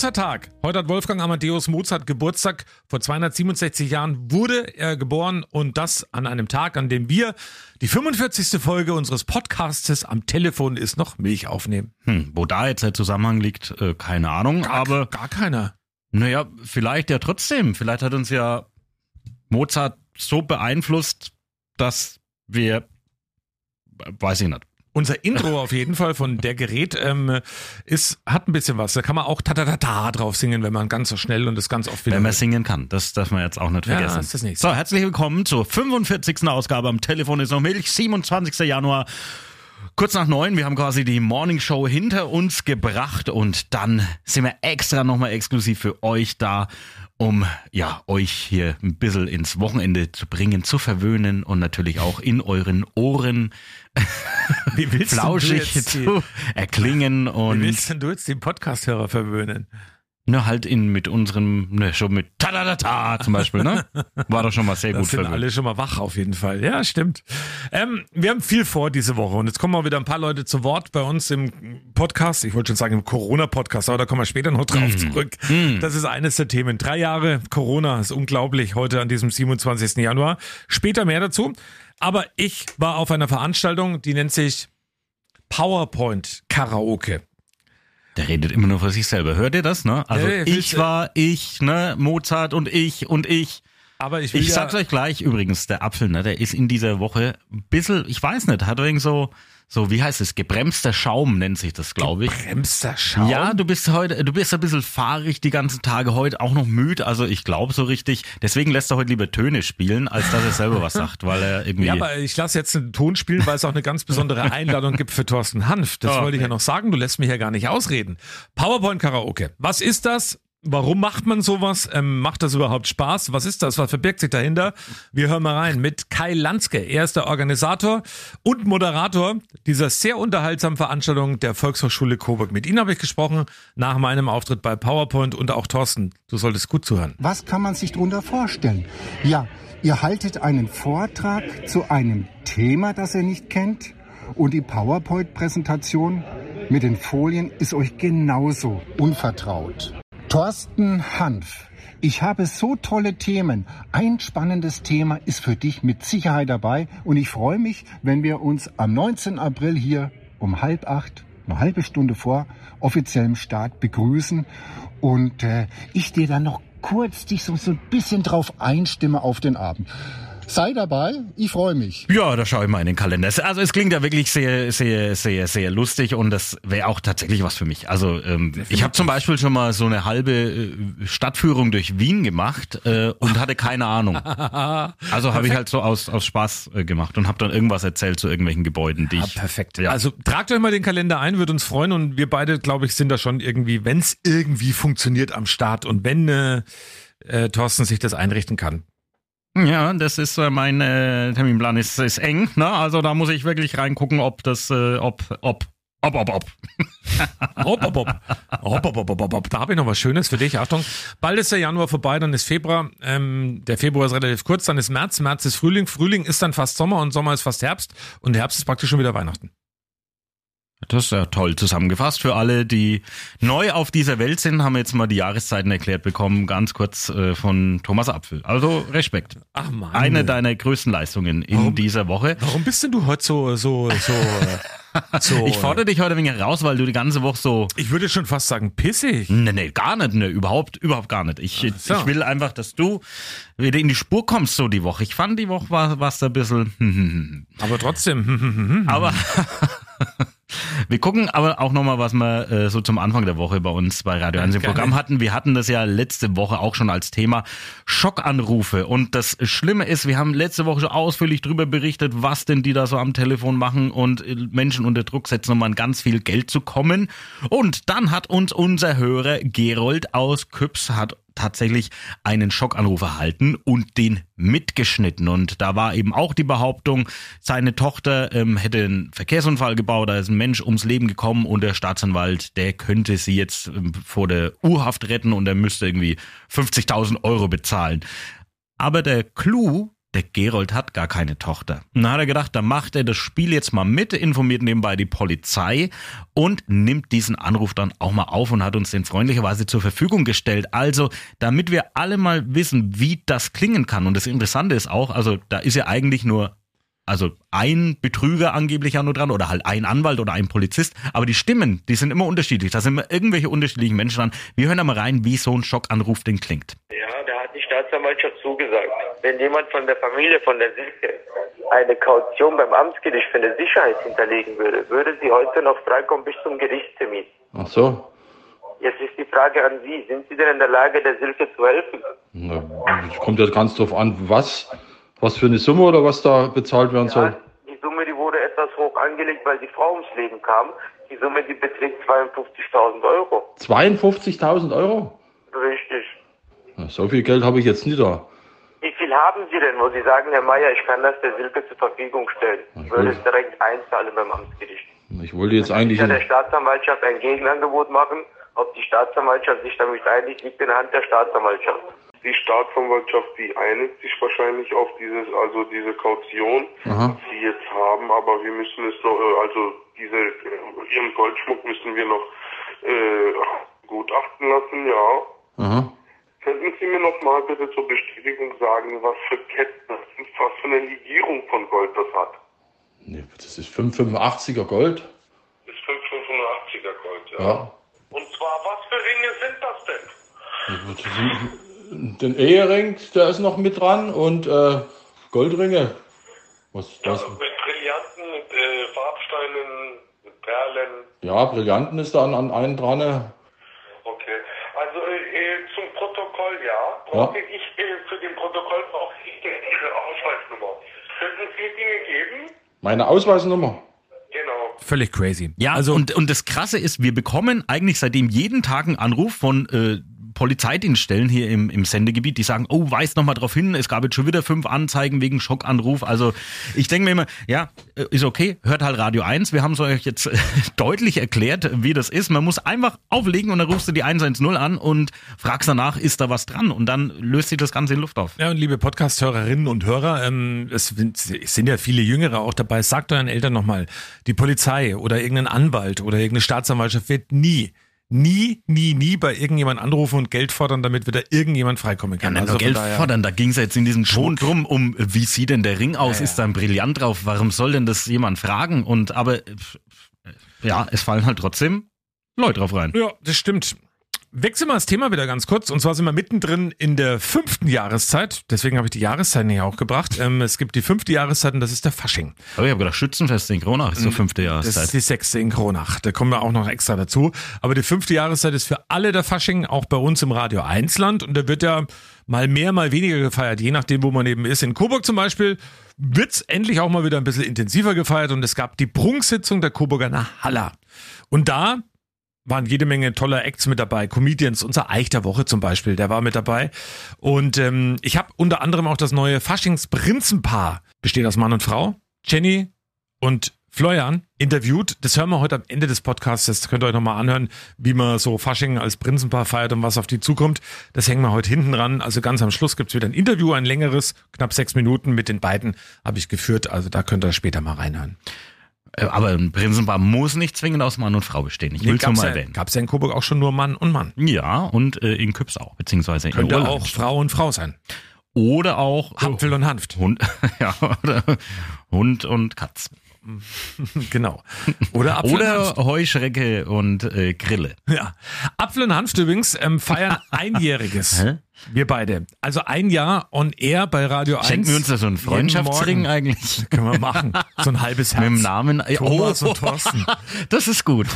Mozarttag. Heute hat Wolfgang Amadeus Mozart Geburtstag. Vor 267 Jahren wurde er geboren und das an einem Tag, an dem wir die 45. Folge unseres Podcastes am Telefon ist noch Milch aufnehmen. Hm, wo da jetzt der Zusammenhang liegt, äh, keine Ahnung, Gar, aber gar keiner. naja, vielleicht ja trotzdem. Vielleicht hat uns ja Mozart so beeinflusst, dass wir, weiß ich nicht. Unser Intro auf jeden Fall von der Gerät ähm, ist hat ein bisschen was. Da kann man auch ta ta ta ta drauf singen, wenn man ganz so schnell und das ganz oft wieder. Wenn man singen kann, das darf man jetzt auch nicht Ja, vergessen. ist das nächste. So, herzlich willkommen zur 45. Ausgabe am Telefon ist noch Milch, 27. Januar. Kurz nach neun, wir haben quasi die Morning Show hinter uns gebracht und dann sind wir extra nochmal exklusiv für euch da, um ja euch hier ein bisschen ins Wochenende zu bringen, zu verwöhnen und natürlich auch in euren Ohren wie willst flauschig du jetzt zu erklingen wie und willst denn du jetzt den Podcast-Hörer verwöhnen? Ne, halt in mit unserem, ne, schon mit ta ta ta ta zum Beispiel, ne? War doch schon mal sehr Das gut sind verwöhnt. alle schon mal wach auf jeden Fall. Ja, stimmt. Ähm, wir haben viel vor diese Woche und jetzt kommen auch wieder ein paar Leute zu Wort bei uns im Podcast. Ich wollte schon sagen im Corona-Podcast, aber da kommen wir später noch drauf zurück. Das ist eines der Themen. Drei Jahre Corona ist unglaublich heute an diesem 27. Januar. Später mehr dazu. Aber ich war auf einer Veranstaltung, die nennt sich PowerPoint Karaoke. Der redet immer nur für sich selber. Hört ihr das, ne? Also Ja, ja, ich war ich, ne? Mozart und ich und ich. Aber ich will Ich ja, sag's euch gleich übrigens, der Apfel, ne, der ist in dieser Woche ein bisschen, ich weiß nicht, hat irgend so, so, wie heißt es, gebremster Schaum nennt sich das, glaube ich. bremster Schaum. Ja, du bist heute, du bist ein bisschen fahrig die ganzen Tage heute, auch noch müde, also ich glaube so richtig. Deswegen lässt er heute lieber Töne spielen, als dass er selber was sagt, weil er irgendwie. Ja, aber ich lasse jetzt einen Ton spielen, weil es auch eine ganz besondere Einladung gibt für Thorsten Hanf. Das Oh, wollte ich ja noch sagen. Du lässt mich ja gar nicht ausreden. PowerPoint Karaoke. Was ist das? Warum macht man sowas? Ähm, macht das überhaupt Spaß? Was ist das? Was verbirgt sich dahinter? Wir hören mal rein mit Kai Lanske. Er ist der Organisator und Moderator dieser sehr unterhaltsamen Veranstaltung der Volkshochschule Coburg. Mit ihm habe ich gesprochen nach meinem Auftritt bei PowerPoint und auch Thorsten. Du solltest gut zuhören. Was kann man sich darunter vorstellen? Ja, ihr haltet einen Vortrag zu einem Thema, das ihr nicht kennt und die PowerPoint-Präsentation mit den Folien ist euch genauso unvertraut. Thorsten Hanf. Ich habe so tolle Themen. Ein spannendes Thema ist für dich mit Sicherheit dabei und ich freue mich, wenn wir uns am 19. April hier um halb acht, eine halbe Stunde vor offiziellem Start begrüßen und äh, ich dir dann noch kurz dich so, so ein bisschen drauf einstimme auf den Abend. Sei dabei, ich freue mich. Ja, da schaue ich mal in den Kalender. Also es klingt ja wirklich sehr, sehr, sehr, sehr lustig und das wäre auch tatsächlich was für mich. Also ähm, ich habe zum Beispiel schon mal so eine halbe äh, Stadtführung durch Wien gemacht äh, und hatte keine Ahnung. Also habe ich halt so aus, aus Spaß äh, gemacht und habe dann irgendwas erzählt zu irgendwelchen Gebäuden, die Ja, ich... perfekt. Ja. Also tragt euch mal den Kalender ein, würde uns freuen und wir beide, glaube ich, sind da schon irgendwie, wenn es irgendwie funktioniert am Start und wenn äh, äh, Thorsten sich das einrichten kann. Ja, das ist äh, mein äh, Terminplan ist, ist eng. Ne? Also da muss ich wirklich reingucken, ob das, äh, ob, ob, ob, ob, ob. Hopp, hopp, hopp. Hopp, hopp, hopp, hopp, hopp. Da habe ich noch was Schönes für dich. Achtung, bald ist der Januar vorbei, dann ist Februar. Ähm, der Februar ist relativ kurz, dann ist März. März ist Frühling. Frühling ist dann fast Sommer und Sommer ist fast Herbst. Und Herbst ist praktisch schon wieder Weihnachten. Das ist ja toll zusammengefasst. Für alle, die neu auf dieser Welt sind, haben wir jetzt mal die Jahreszeiten erklärt bekommen, ganz kurz äh, von Thomas Apfel. Also Respekt. Ach man. Eine deiner größten Leistungen in Warum? dieser Woche. Warum bist denn du heute so, so, so, so Ich fordere dich heute ein wenig heraus, weil du die ganze Woche so ich würde schon fast sagen, pissig. Nee, nee, gar nicht, nee, überhaupt, überhaupt gar nicht. Ich, so. ich will einfach, dass du wieder in die Spur kommst so die Woche. Ich fand die Woche war war's da ein bisschen Aber trotzdem. Aber wir gucken aber auch nochmal, was wir äh, so zum Anfang der Woche bei uns bei Radio 1 im. Programm hatten. Wir hatten das ja letzte Woche auch schon als Thema Schockanrufe. Und das Schlimme ist, wir haben letzte Woche schon ausführlich darüber berichtet, was denn die da so am Telefon machen und äh, Menschen unter Druck setzen, um an ganz viel Geld zu kommen. Und dann hat uns unser Hörer Gerold aus Küps hat tatsächlich einen Schockanruf erhalten und den mitgeschnitten. Und da war eben auch die Behauptung, seine Tochter ähm, hätte einen Verkehrsunfall gebaut, da ist ein Mensch ums Leben gekommen und der Staatsanwalt, der könnte sie jetzt ähm, vor der Urhaft retten und er müsste irgendwie 50.000 Euro bezahlen. Aber der Clou der Gerold hat gar keine Tochter. Und dann hat er gedacht, da macht er das Spiel jetzt mal mit, informiert nebenbei die Polizei und nimmt diesen Anruf dann auch mal auf und hat uns den freundlicherweise zur Verfügung gestellt. Also, damit wir alle mal wissen, wie das klingen kann. Und das Interessante ist auch, also da ist ja eigentlich nur also ein Betrüger angeblich ja nur dran oder halt ein Anwalt oder ein Polizist, aber die Stimmen, die sind immer unterschiedlich. Da sind immer irgendwelche unterschiedlichen Menschen dran. Wir hören da mal rein, wie so ein Schockanruf denn klingt. Ja, da hat die Staatsanwaltschaft zugesagt. Wenn jemand von der Familie von der Silke eine Kaution beim Amtsgericht für eine Sicherheit hinterlegen würde, würde sie heute noch freikommen bis zum Gerichtstermin. Ach so. Jetzt ist die Frage an Sie, sind Sie denn in der Lage, der Silke zu helfen? Na, Es kommt ja ganz drauf an, was, was für eine Summe oder was da bezahlt werden soll. Ja, die Summe, die wurde etwas hoch angelegt, weil die Frau ums Leben kam. Die Summe, die beträgt 52.000 Euro. 52.000 Euro? Richtig. Na, So viel Geld habe ich jetzt nicht da. Wie viel haben Sie denn, wo Sie sagen, Herr Meier, ich kann das der Silke zur Verfügung stellen? Ich würde es direkt einzahlen beim Amtsgericht. Ich wollte jetzt eigentlich. ja der Staatsanwaltschaft ein Gegenangebot machen. Ob die Staatsanwaltschaft sich damit einigt, liegt in der Hand der Staatsanwaltschaft. Die Staatsanwaltschaft, die einigt sich wahrscheinlich auf dieses, also diese Kaution, Aha. die sie jetzt haben, aber wir müssen es noch, äh, also diese, äh, ihren Goldschmuck müssen wir noch äh, gutachten lassen, ja. Aha. Könnten Sie mir noch mal bitte zur Bestätigung sagen, was für Ketten was für eine Legierung von Gold das hat? Nee, das ist 585er Gold. Das ist 585er Gold, ja. Ja. Und zwar, was für Ringe sind das denn? Das sind- Den Ehering, der ist noch mit dran und äh, Goldringe. Was, was? Also mit Brillanten, mit äh, Farbsteinen, mit Perlen. Ja, Brillanten ist da an, an einen dran. Okay. Also äh, zum Protokoll, ja. Brauche ich äh, für den Protokoll brauche ich Ihre Ausweisnummer. Könnten Sie die mir geben? Meine Ausweisnummer. Genau. Völlig crazy. Ja, also und, und das Krasse ist, wir bekommen eigentlich seitdem jeden Tag einen Anruf von äh, Polizeidienststellen hier im, im Sendegebiet, die sagen, oh, weist noch mal drauf hin, es gab jetzt schon wieder fünf Anzeigen wegen Schockanruf. Also ich denke mir immer, ja, äh, ist okay, hört halt Radio 1. Wir haben es euch jetzt deutlich erklärt, wie das ist. Man muss einfach auflegen und dann rufst du die 110 an und fragst danach, ist da was dran? Und dann löst sich das Ganze in Luft auf. Ja, und liebe Podcast-Hörerinnen und Hörer, ähm, es sind, es sind ja viele Jüngere auch dabei. Sagt euren Eltern nochmal, die Polizei oder irgendein Anwalt oder irgendeine Staatsanwaltschaft wird nie, nie, nie, nie bei irgendjemand anrufen und Geld fordern, damit wieder irgendjemand freikommen Ja, kann. nicht Also Geld daher- fordern, da ging es jetzt in diesem Ton drum, um wie sieht denn der Ring aus? Ja, Ist da ein Brillant drauf? Warum soll denn das jemand fragen? Und aber äh, ja, es fallen halt trotzdem Leute drauf rein. Ja, das stimmt. Wechseln wir das Thema wieder ganz kurz. Und zwar sind wir mittendrin in der fünften Jahreszeit. Deswegen habe ich die Jahreszeiten hier auch gebracht. Ähm, es gibt die fünfte Jahreszeit und das ist der Fasching. Aber ich habe gedacht, Schützenfest in Kronach ist so fünfte Mhm. Das ist Jahreszeit. die sechste in Kronach. Da kommen wir auch noch extra dazu. Aber die fünfte Jahreszeit ist für alle der Fasching, auch bei uns im Radio 1 Land. Und der wird ja mal mehr, mal weniger gefeiert, je nachdem, wo man eben ist. In Coburg zum Beispiel wird's endlich auch mal wieder ein bisschen intensiver gefeiert. Und es gab die Prunksitzung der Coburger Haller. Und da waren jede Menge toller Acts mit dabei. Comedians, unser Eich der Woche zum Beispiel, der war mit dabei. Und ähm, ich habe unter anderem auch das neue Faschings-Prinzenpaar, besteht aus Mann und Frau, Jenny und Florian, interviewt. Das hören wir heute am Ende des Podcasts. Das könnt ihr euch nochmal anhören, wie man so Fasching als Prinzenpaar feiert und was auf die zukommt. Das hängen wir heute hinten ran. Also ganz am Schluss gibt's wieder ein Interview, ein längeres, knapp sechs Minuten mit den beiden habe ich geführt. Also da könnt ihr später mal reinhören. Äh, Aber ein Prinzenpaar muss nicht zwingend aus Mann und Frau bestehen. Ich will es nur mal erwähnen. gab's ja in Coburg auch schon nur Mann und Mann. Ja, und äh, in Küps auch, beziehungsweise in Könnte auch Frau und Frau sein. Oder auch Apfel und Hanft. Hund, ja, oder Hund und Katz. Genau. Oder Apfel und Hanft. Oder Heuschrecke und äh, Grille. Ja. Apfel und Hanft übrigens ähm, feiern einjähriges. Wir beide. Also ein Jahr on air bei Radio 1. Schenken wir uns da so einen Freundschaftsring Morgen. eigentlich? Können wir machen. So ein halbes Herz. Mit dem Namen. Thomas und Thorsten. Das ist gut.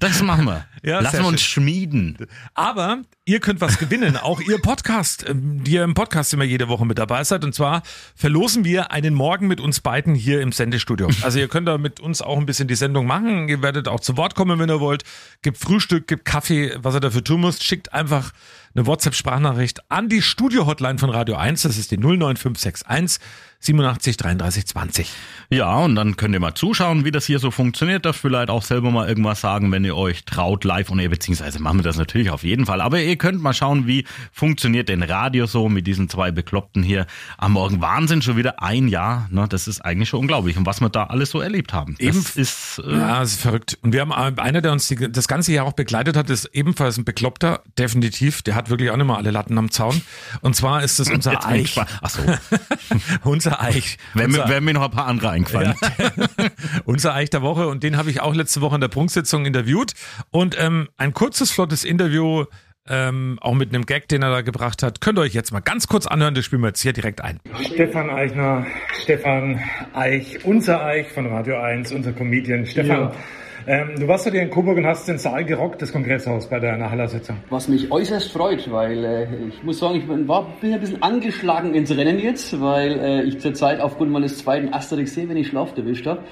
Das machen wir. Ja, Lassen wir uns schön. schmieden. Aber ihr könnt was gewinnen. Auch ihr Podcast, ähm, die ihr im Podcast immer jede Woche mit dabei seid. Und zwar verlosen wir einen Morgen mit uns beiden hier im Sendestudio. Also ihr könnt da mit uns auch ein bisschen die Sendung machen. Ihr werdet auch zu Wort kommen, wenn ihr wollt. Gibt Frühstück, gibt Kaffee, was ihr dafür tun müsst. Schickt einfach eine WhatsApp-Sprachnachricht an die Studio-Hotline von Radio 1. Das ist die 09561 87 33 20. Ja, und dann könnt ihr mal zuschauen, wie das hier so funktioniert. Da vielleicht auch selber mal irgendwas sagen, wenn ihr euch traut, live und ihr, beziehungsweise machen wir das natürlich auf jeden Fall. Aber ihr könnt mal schauen, wie funktioniert denn Radio so mit diesen zwei Bekloppten hier am Morgen. Wahnsinn, schon wieder ein Jahr. Ne? Das ist eigentlich schon unglaublich. Und was wir da alles so erlebt haben. Eben ist, äh, Ja, das ist verrückt. Und wir haben äh, einer, der uns die, das ganze Jahr auch begleitet hat, ist ebenfalls ein Bekloppter, definitiv. Der hat wirklich auch nicht mal alle Latten am Zaun. Und zwar ist es unser Jetzt Eich. gespannt. Ach so. unser Eich. Wären mir, unser, wären mir noch ein paar andere eingefallen. unser Eich der Woche. Und den habe ich auch letzte Woche in der Prunksitzung interviewt. Und ähm, ein kurzes, flottes Interview, ähm, auch mit einem Gag, den er da gebracht hat. Könnt ihr euch jetzt mal ganz kurz anhören. Das spielen wir jetzt hier direkt ein. Stefan Eichner, Stefan Eich, unser Eich von Radio 1, unser Comedian. Stefan, ähm, du warst ja in Coburg und hast den Saal gerockt, das Kongresshaus bei der Nachhallersitzung. Was mich äußerst freut, weil äh, ich muss sagen, ich bin, war, bin ein bisschen angeschlagen ins Rennen jetzt, weil äh, ich zurzeit aufgrund meines zweiten Asterix sehe, wenn ich Schlaf erwischt habe.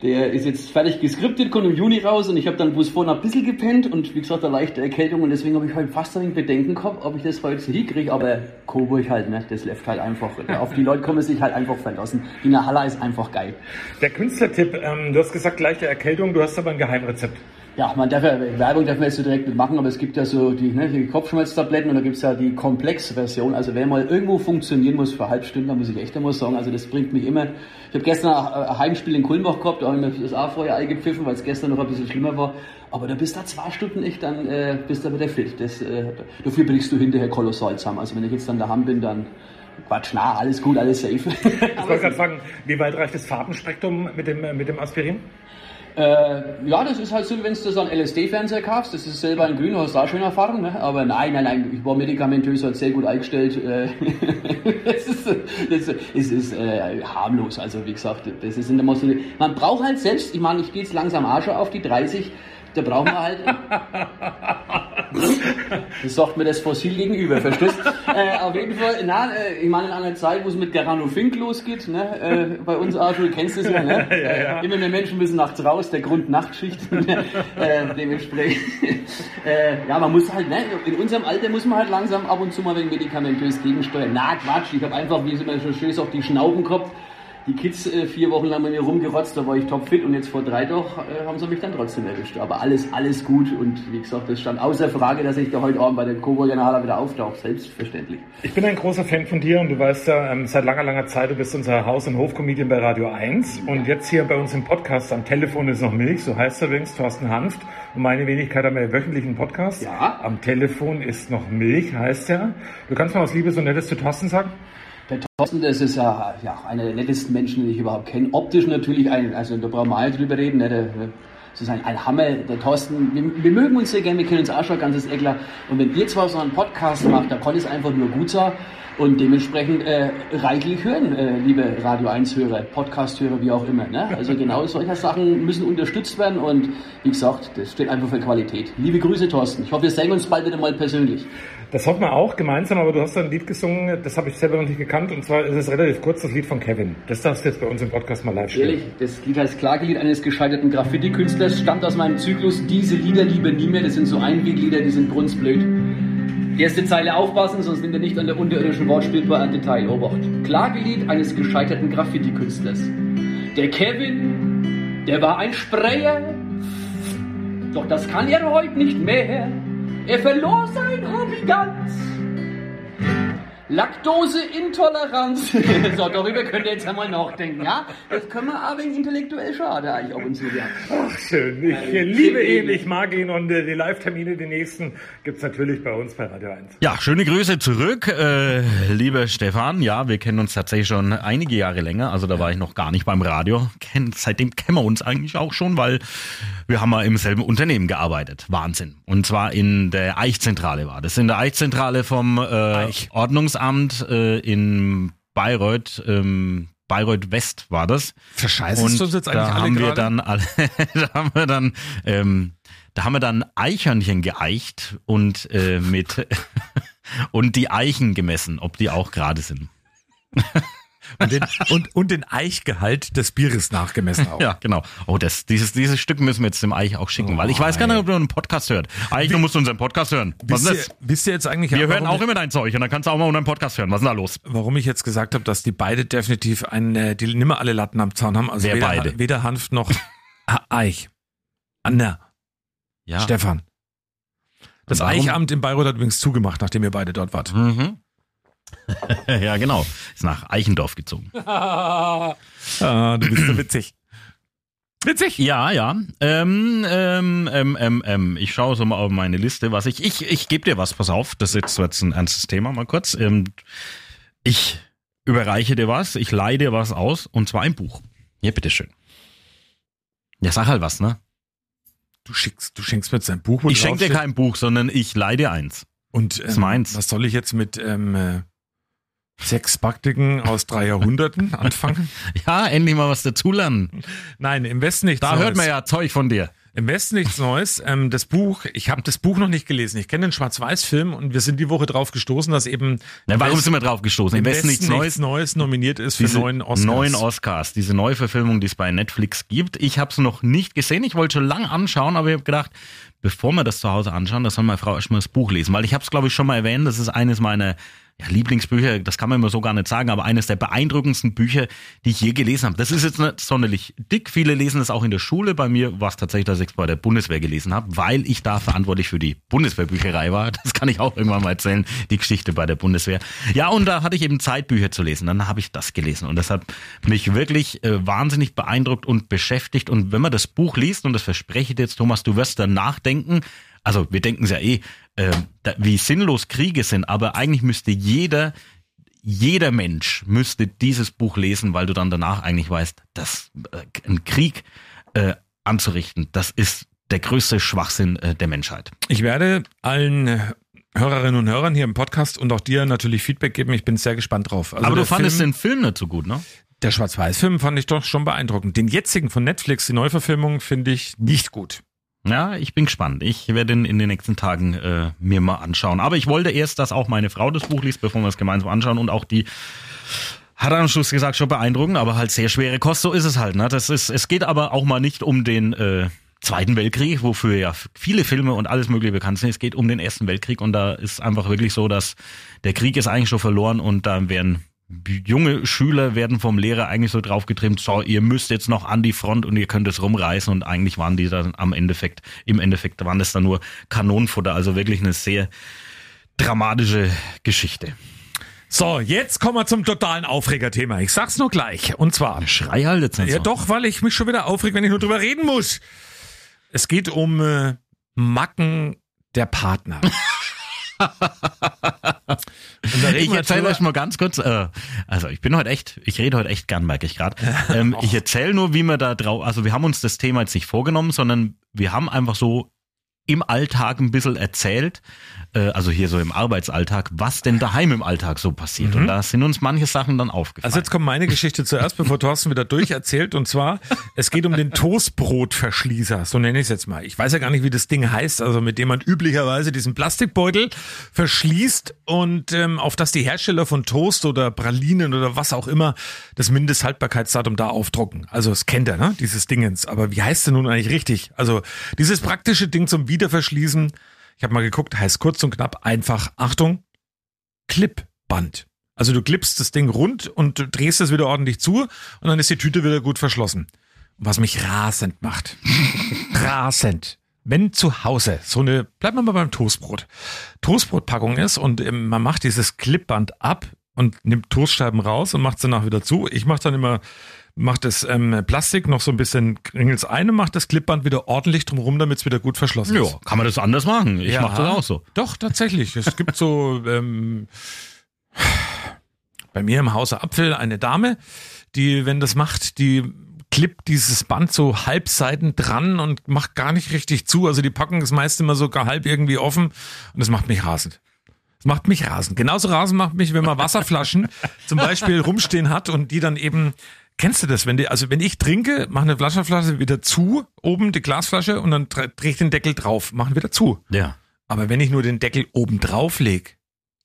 Der ist jetzt fertig geskriptet, kommt im Juni raus und ich habe dann bloß vorhin ein bisschen gepennt und wie gesagt eine leichte Erkältung und deswegen habe ich halt fast ein Bedenken gehabt, ob ich das heute hinkriege, aber Coburg halt, ne, das läuft halt einfach. Auf die Leute kann man sich halt einfach verlassen. Die Nahalla ist einfach geil. Der Künstlertipp, ähm, du hast gesagt, leichte Erkältung, du hast aber ein Geheimrezept. Ja, man darf ja, Werbung darf man jetzt so direkt nicht machen, aber es gibt ja so die, ne, die Kopfschmerztabletten und da gibt's ja die Komplex-Version. Also wer mal irgendwo funktionieren muss für halb Stunde, da muss ich echt einmal sagen, also das bringt mich immer. Ich habe gestern ein ein Heimspiel in Kulmbach gehabt, da habe ich mir das auch vorher eingepfiffen, weil es gestern noch ein bisschen schlimmer war. Aber da bist du zwei Stunden echt, dann äh, bist du wieder fit. Das, äh, dafür brichst du hinterher kolossal zusammen. Also wenn ich jetzt dann daheim bin, dann Quatsch, na, alles gut, alles safe. Ich wollte gerade fragen, wie weit reicht das Farbenspektrum mit dem, äh, mit dem Aspirin? Äh, ja, das ist halt so, wenn du so einen LSD-Fernseher kaufst, das ist selber in grün, hast du auch schön erfahren, ne? aber nein, nein, nein, ich war medikamentös halt sehr gut eingestellt. Äh, das ist, das ist, ist äh, harmlos, also wie gesagt, das ist immer so, man braucht halt selbst, ich meine, ich gehe jetzt langsam schon auf die 30, da brauchen wir halt, das sagt mir das Fossil gegenüber, verstehst? äh, auf jeden Fall, na, äh, ich meine, in einer Zeit, wo es mit Garano Fink losgeht, ne, äh, bei uns auch, du kennst es ja, ne? Äh, immer mehr Menschen müssen nachts raus, der Grund Nachtschicht, äh, dementsprechend, äh, ja, man muss halt, ne, in unserem Alter muss man halt langsam ab und zu mal wegen medikamentös gegensteuern. Na, Quatsch, ich habe einfach, wie es immer so schön ist, auf die Schnauben gehabt, die Kids äh, vier Wochen lang bei mir rumgerotzt, da war ich topfit und jetzt vor drei doch äh, haben sie mich dann trotzdem erwischt. Aber alles, alles gut und wie gesagt, es stand außer Frage, dass ich da heute Abend bei der Coburger Hala wieder auftauche, selbstverständlich. Ich bin ein großer Fan von dir und du weißt ja, ähm, seit langer, langer Zeit, du bist unser Haus- und Hofcomedian bei Radio 1 und jetzt hier bei uns im Podcast am Telefon ist noch Milch, so heißt er übrigens, Thorsten Hanft und meine Wenigkeit haben wir ja wöchentlichen Podcast. Ja. Am Telefon ist noch Milch, heißt er. Du kannst mal was Liebes und Nettes zu Thorsten sagen? Der Thorsten, das ist ja, ja einer der nettesten Menschen, die ich überhaupt kenne. Optisch natürlich ein, also da brauchen wir nicht drüber reden, ne? der, das ist ein, ein Hammer. Der Thorsten, wir, wir mögen uns sehr gerne, wir kennen uns auch schon ganzes Eckler. Und wenn ihr zwar so einen Podcast macht, da kann es einfach nur gut sein. Und dementsprechend äh, reichlich hören, äh, liebe Radio 1-Hörer, Podcast-Hörer, wie auch immer. Ne? Also genau solche Sachen müssen unterstützt werden und wie gesagt, das steht einfach für Qualität. Liebe Grüße, Thorsten. Ich hoffe, wir sehen uns bald wieder mal persönlich. Das hoffen wir auch gemeinsam, aber du hast ein Lied gesungen, das habe ich selber noch nicht gekannt und zwar ist es relativ kurz, das Lied von Kevin. Das darfst du jetzt bei uns im Podcast mal live spielen. Ehrlich, das Lied heißt Klagelied eines gescheiterten Graffiti-Künstlers, stammt aus meinem Zyklus Diese Lieder lieber nie mehr, das sind so Einweglieder, die sind brunstblöd. Erste Zeile aufpassen, sonst nimmt er nicht an der unterirdischen Wortspielbar ein Detail. Obacht. Klagelied eines gescheiterten Graffiti-Künstlers. Der Kevin, der war ein Sprayer, doch das kann er heute nicht mehr. Er verlor sein Hobby ganz. Laktoseintoleranz. so, darüber könnt ihr jetzt einmal nachdenken, ja? Das können wir aber intellektuell schade eigentlich ab und zu, ja. Ach, schön. Ich äh, liebe ihn, ich mag ihn und äh, die Live-Termine, die nächsten, gibt's natürlich bei uns bei Radio 1. Ja, schöne Grüße zurück, äh, lieber Stefan. Ja, wir kennen uns tatsächlich schon einige Jahre länger. Also da war ich noch gar nicht beim Radio. Ken, seitdem kennen wir uns eigentlich auch schon, weil wir haben mal im selben Unternehmen gearbeitet. Wahnsinn. Und zwar in der Eichzentrale war das. In der Eichzentrale vom äh, Ordnungsamt äh, in Bayreuth. Ähm, Bayreuth West war das. Verscheißen uns jetzt eigentlich da alle haben wir gerade? dann alle, da haben wir dann, ähm, da haben wir dann Eichhörnchen geeicht und äh, mit und die Eichen gemessen, ob die auch gerade sind. Und den, und, und den Eichgehalt des Bieres nachgemessen auch. Ja, genau. Oh, das, dieses, dieses Stück müssen wir jetzt dem Eich auch schicken, weil ich weiß gar nicht, ob du einen Podcast hört. Eich, du musst unseren Podcast hören. Was ist das? wisst ihr jetzt eigentlich, Wir hören auch immer dein Zeug und dann kannst du auch mal unseren Podcast hören. Was ist denn da los? warum ich jetzt gesagt habe, dass die beide definitiv ein, äh, die nimmer alle Latten am Zaun haben. Also Wer weder, beide? weder Hanft noch Eich. Anna. Ja. Stefan. Das Warum? Eichamt in Bayreuth hat übrigens zugemacht, nachdem ihr beide dort wart. ja, genau. Ist nach Eichendorf gezogen. Ah, du bist so witzig. Witzig. Ja, ja. Ähm, ähm, ähm, ähm, ähm. Ich schaue so mal auf meine Liste, was ich. Ich, ich gebe dir was, pass auf. Das ist jetzt, ein ernstes Thema, mal kurz. Ähm, ich überreiche dir was, ich leihe dir was aus, und zwar ein Buch. Ja, bitteschön. Ja, sag halt was, ne? Du schickst, du schenkst mir jetzt ein Buch. wo Ich schenke dir kein Buch, sondern ich leihe dir eins. Und ist ähm, meins. was soll ich jetzt mit ähm, äh, sechs Baktigen aus drei Jahrhunderten anfangen? Ja, endlich mal was dazulernen. Nein, im Westen nichts Da Neues. hört man ja Zeug von dir. Im Westen nichts Neues. Ähm, das Buch, ich habe das Buch noch nicht gelesen. Ich kenne den Schwarz-Weiß-Film und wir sind die Woche drauf gestoßen, dass eben Na, warum West- sind wir drauf gestoßen? Im Westen nichts Neues. Neues nominiert ist für Diese neun Oscars. neuen Oscars, diese Neuverfilmung, die es bei Netflix gibt. Ich habe es noch nicht gesehen. Ich wollte schon lange anschauen, aber ich habe gedacht, bevor wir das zu Hause anschauen, das soll meine Frau erstmal das Buch lesen. Weil ich habe es, glaube ich, schon mal erwähnt. Das ist eines meiner ja, Lieblingsbücher. Das kann man immer so gar nicht sagen, aber eines der beeindruckendsten Bücher, die ich je gelesen habe. Das ist jetzt nicht sonderlich dick. Viele lesen das auch in der Schule. Bei mir war es tatsächlich, dass ich es bei der Bundeswehr gelesen habe, weil ich da verantwortlich für die Bundeswehrbücherei war. Das kann ich auch irgendwann mal erzählen, die Geschichte bei der Bundeswehr. Ja, und da hatte ich eben Zeit, Bücher zu lesen. Dann habe ich das gelesen. Und das hat mich wirklich äh, wahnsinnig beeindruckt und beschäftigt. Und wenn man das Buch liest, und das verspreche ich dir jetzt, Thomas, du wirst dann nachdenken, also wir denken es ja eh, äh, wie sinnlos Kriege sind, aber eigentlich müsste jeder, jeder Mensch müsste dieses Buch lesen, weil du dann danach eigentlich weißt, dass äh, ein Krieg äh, anzurichten, das ist der größte Schwachsinn äh, der Menschheit. Ich werde allen Hörerinnen und Hörern hier im Podcast und auch dir natürlich Feedback geben. Ich bin sehr gespannt drauf. Also aber du fandest Film, den Film nicht so gut, ne? der Schwarz-Weiß-Film fand ich doch schon beeindruckend. Den jetzigen von Netflix, die Neuverfilmung, finde ich nicht gut. Ja, ich bin gespannt. Ich werde ihn in den nächsten Tagen äh, mir mal anschauen. Aber ich wollte erst, dass auch meine Frau das Buch liest, bevor wir es gemeinsam anschauen und auch die hat am Schluss gesagt, schon beeindruckend, aber halt sehr schwere Kost, so ist es halt. Ne? Das ist, es geht aber auch mal nicht um den äh, Zweiten Weltkrieg, wofür ja viele Filme und alles mögliche bekannt sind. Es geht um den Ersten Weltkrieg und da ist einfach wirklich so, dass der Krieg ist eigentlich schon verloren und da werden junge Schüler werden vom Lehrer eigentlich so drauf getrimmt, so, ihr müsst jetzt noch an die Front und ihr könnt es rumreißen und eigentlich waren die dann am Endeffekt, im Endeffekt waren das dann nur Kanonenfutter, also wirklich eine sehr dramatische Geschichte. So, jetzt kommen wir zum totalen Aufregerthema. Ich sag's nur gleich. Und zwar. Schrei halt jetzt nicht Ja so. doch, weil ich mich schon wieder aufreg, wenn ich nur drüber reden muss. Es geht um äh, Macken der Partner. Ich erzähle euch mal ganz kurz, äh, also ich bin heute echt, ich rede heute echt gern, merke ich gerade. Ähm, ich erzähle nur, wie wir da drauf, also wir haben uns das Thema jetzt nicht vorgenommen, sondern wir haben einfach so im Alltag ein bisschen erzählt, äh, also hier so im Arbeitsalltag, was denn daheim im Alltag so passiert. Und da sind uns manche Sachen dann aufgefallen. Also jetzt kommt meine Geschichte zuerst, bevor Thorsten wieder durcherzählt. Und zwar, es geht um den Toastbrotverschließer, so nenne ich es jetzt mal. Ich weiß ja gar nicht, wie das Ding heißt, also mit dem man üblicherweise diesen Plastikbeutel verschließt und ähm, auf das die Hersteller von Toast oder Pralinen oder was auch immer das Mindesthaltbarkeitsdatum da aufdrucken. Also es kennt er, ne? Dieses Dingens. Aber wie heißt denn nun eigentlich richtig? Also dieses praktische Ding zum Wiederverschließen, ich habe mal geguckt, heißt kurz und knapp einfach, Achtung, Clipband. Also du klippst das Ding rund und drehst es wieder ordentlich zu und dann ist die Tüte wieder gut verschlossen. Was mich rasend macht. rasend. Wenn zu Hause so eine, bleiben wir mal beim Toastbrot, Toastbrotpackung ist und ähm, man macht dieses Clipband ab und nimmt Toastscheiben raus und macht es danach wieder zu. Ich mache dann immer, mache das ähm, Plastik noch so ein bisschen kringels ein und mache das Clipband wieder ordentlich drumherum, damit es wieder gut verschlossen ist. ja, kann man das anders machen? Ich Ja. mache das auch so. Doch, tatsächlich. Es gibt so ähm, bei mir im Hause Apfel eine Dame, die, wenn das macht, die klippt dieses Band so halbseiten dran und macht gar nicht richtig zu. Also die Packung ist meist immer so gar halb irgendwie offen und das macht mich rasend. Das macht mich rasend. Genauso rasend macht mich, wenn man Wasserflaschen zum Beispiel rumstehen hat und die dann eben, kennst du das, wenn die, also wenn ich trinke, mache eine Wasserflasche wieder zu, oben die Glasflasche und dann drehe ich den Deckel drauf, machen wieder zu. Ja. Aber wenn ich nur den Deckel oben drauf lege,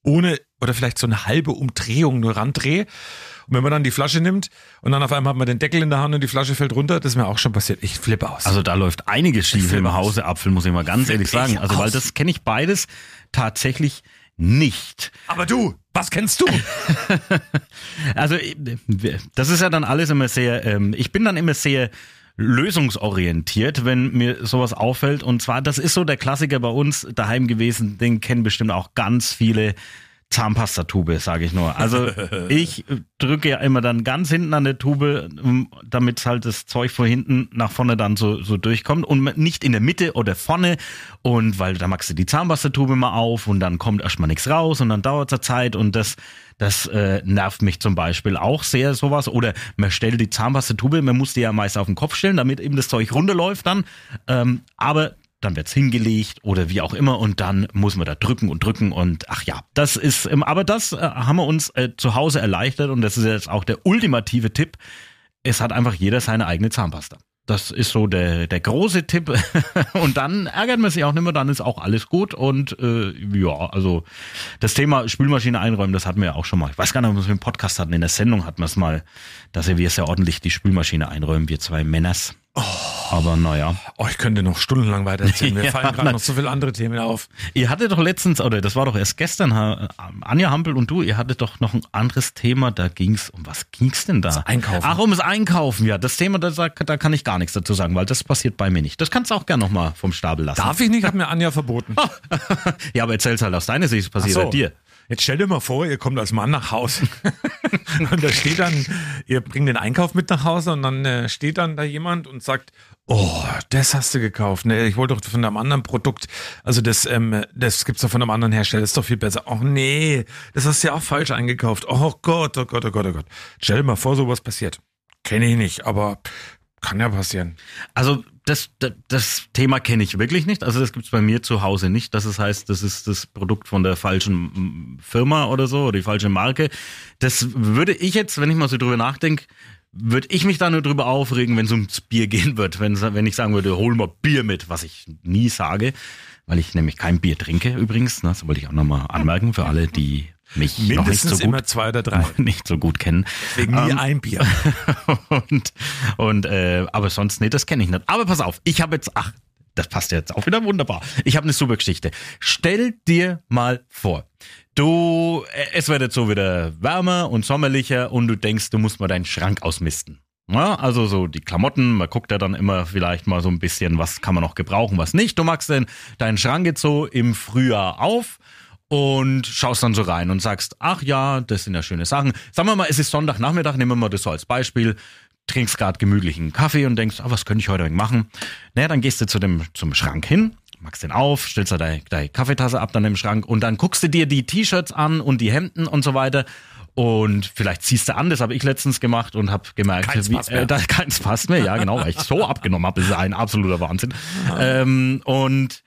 ohne oder vielleicht so eine halbe Umdrehung nur randrehe, und wenn man dann die Flasche nimmt und dann auf einmal hat man den Deckel in der Hand und die Flasche fällt runter, das ist mir auch schon passiert. Ich flippe aus. Also da läuft einiges schief im aus. Hause Apfel, muss ich mal ganz ehrlich sagen. Also weil das kenne ich beides tatsächlich nicht. Aber du, was kennst du? Also äh, das ist ja dann alles immer sehr, ähm, ich bin dann immer sehr lösungsorientiert, wenn mir sowas auffällt. Und zwar, das ist so der Klassiker bei uns daheim gewesen, den kennen bestimmt auch ganz viele Zahnpastatube, sage ich nur. Also ich drücke ja immer dann ganz hinten an der Tube, damit halt das Zeug von hinten nach vorne dann so, so durchkommt und nicht in der Mitte oder vorne und weil da machst du die Zahnpastatube mal auf und dann kommt erstmal nichts raus und dann dauert es Zeit und das das äh, nervt mich zum Beispiel auch sehr, sowas. Oder man stellt die Zahnpastatube, man muss die ja meist auf den Kopf stellen, damit eben das Zeug runterläuft dann. Ähm, aber dann wird's hingelegt oder wie auch immer und dann muss man da drücken und drücken und ach ja, das ist, ähm, aber das äh, haben wir uns äh, zu Hause erleichtert und das ist jetzt auch der ultimative Tipp. Es hat einfach jeder seine eigene Zahnpasta. Das ist so der, der große Tipp. und dann ärgert man sich auch nicht mehr, dann ist auch alles gut. Und äh, ja, also das Thema Spülmaschine einräumen, das hatten wir ja auch schon mal. Ich weiß gar nicht, ob wir es im Podcast hatten. In der Sendung hatten wir es mal, dass wir sehr ordentlich die Spülmaschine einräumen, wir zwei Männers. Oh. Aber naja. Oh, ich könnte noch stundenlang weiter erzählen. Mir ja, fallen gerade noch so viele andere Themen auf. Ihr hattet doch letztens, oder das war doch erst gestern, Anja Hampel und du, ihr hattet doch noch ein anderes Thema, da ging's, um was ging's denn da? Das Einkaufen. Ach, ums Einkaufen, ja. Das Thema, da, da kann ich gar nichts dazu sagen, weil das passiert bei mir nicht. Das kannst du auch gerne nochmal vom Stapel lassen. Darf ich nicht, hat mir Anja verboten. ja, aber erzähl's halt aus deiner Sicht, es passiert so. dir. Jetzt stell dir mal vor, ihr kommt als Mann nach Hause und da steht dann, ihr bringt den Einkauf mit nach Hause und dann äh, steht dann da jemand und sagt, oh, das hast du gekauft. Ne? Ich wollte doch von einem anderen Produkt, also das, ähm, das gibt's doch von einem anderen Hersteller, ist doch viel besser. Oh nee, das hast du ja auch falsch eingekauft. Oh Gott, oh Gott, oh Gott, oh Gott. Stell dir mal vor, sowas passiert. Kenne ich nicht, aber kann ja passieren. Also das, das, das Thema kenne ich wirklich nicht. Also das gibt's bei mir zu Hause nicht. Das heißt, das ist das Produkt von der falschen Firma oder so, oder die falsche Marke. Das würde ich jetzt, wenn ich mal so drüber nachdenke, würde ich mich da nur drüber aufregen, wenn es ums Bier gehen wird. Wenn, wenn ich sagen würde, hol mal Bier mit, was ich nie sage, weil ich nämlich kein Bier trinke übrigens. Ne? Das wollte ich auch nochmal anmerken für alle, die mich Mindestens noch nicht so gut, immer zwei oder drei. nicht so gut kennen. Wegen nie ähm, ein Bier. und und äh, aber sonst nee, das kenne ich nicht. Aber pass auf, ich habe jetzt ach, das passt jetzt auch wieder wunderbar. Ich habe eine super Geschichte. Stell dir mal vor, du äh, es wird jetzt so wieder wärmer und sommerlicher und du denkst, du musst mal deinen Schrank ausmisten. Ja, also so die Klamotten, man guckt ja dann immer vielleicht mal so ein bisschen, was kann man noch gebrauchen, was nicht. Du machst denn deinen Schrank jetzt so im Frühjahr auf und schaust dann so rein und sagst, ach ja, das sind ja schöne Sachen. Sagen wir mal, es ist Sonntagnachmittag, nehmen wir mal das so als Beispiel. Trinkst gerade gemütlichen Kaffee und denkst, ah, was könnte ich heute machen? Naja, dann gehst du zu dem, zum Schrank hin, machst den auf, stellst da deine, deine Kaffeetasse ab dann im Schrank und dann guckst du dir die T-Shirts an und die Hemden und so weiter und vielleicht ziehst du an, das habe ich letztens gemacht und habe gemerkt, keins wie, passt mehr. Äh, da, keins passt mehr, ja genau, weil ich so abgenommen habe, das ist ein absoluter Wahnsinn. Ähm, und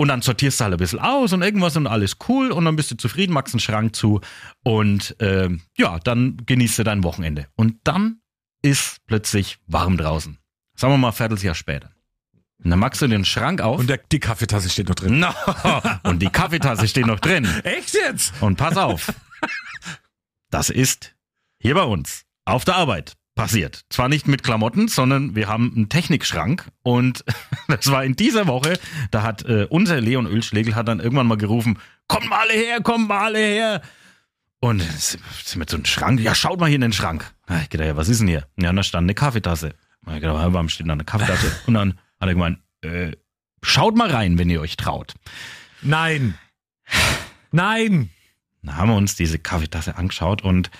und dann sortierst du halt ein bisschen aus und irgendwas und alles cool und dann bist du zufrieden, machst einen Schrank zu und ähm, ja, dann genießt du dein Wochenende. Und dann ist plötzlich warm draußen. Sagen wir mal Vierteljahr später. Und dann machst du den Schrank auf. Und der, die Kaffeetasse steht noch drin. No, und die Kaffeetasse steht noch drin. Echt jetzt? Und pass auf. Das ist hier bei uns auf der Arbeit passiert. Zwar nicht mit Klamotten, sondern wir haben einen Technikschrank und das war in dieser Woche, da hat äh, unser Leon Ölschlegel hat dann irgendwann mal gerufen, kommt mal alle her, kommt mal alle her. Und sind mit so einem Schrank, ja, schaut mal hier in den Schrank. Ich gedacht, ja, was ist denn hier? Ja, da stand eine Kaffeetasse. Ich gedacht, warum steht da eine Kaffeetasse? Und dann hat er gemeint, äh, schaut mal rein, wenn ihr euch traut. Nein. Nein. Dann haben wir uns diese Kaffeetasse angeschaut und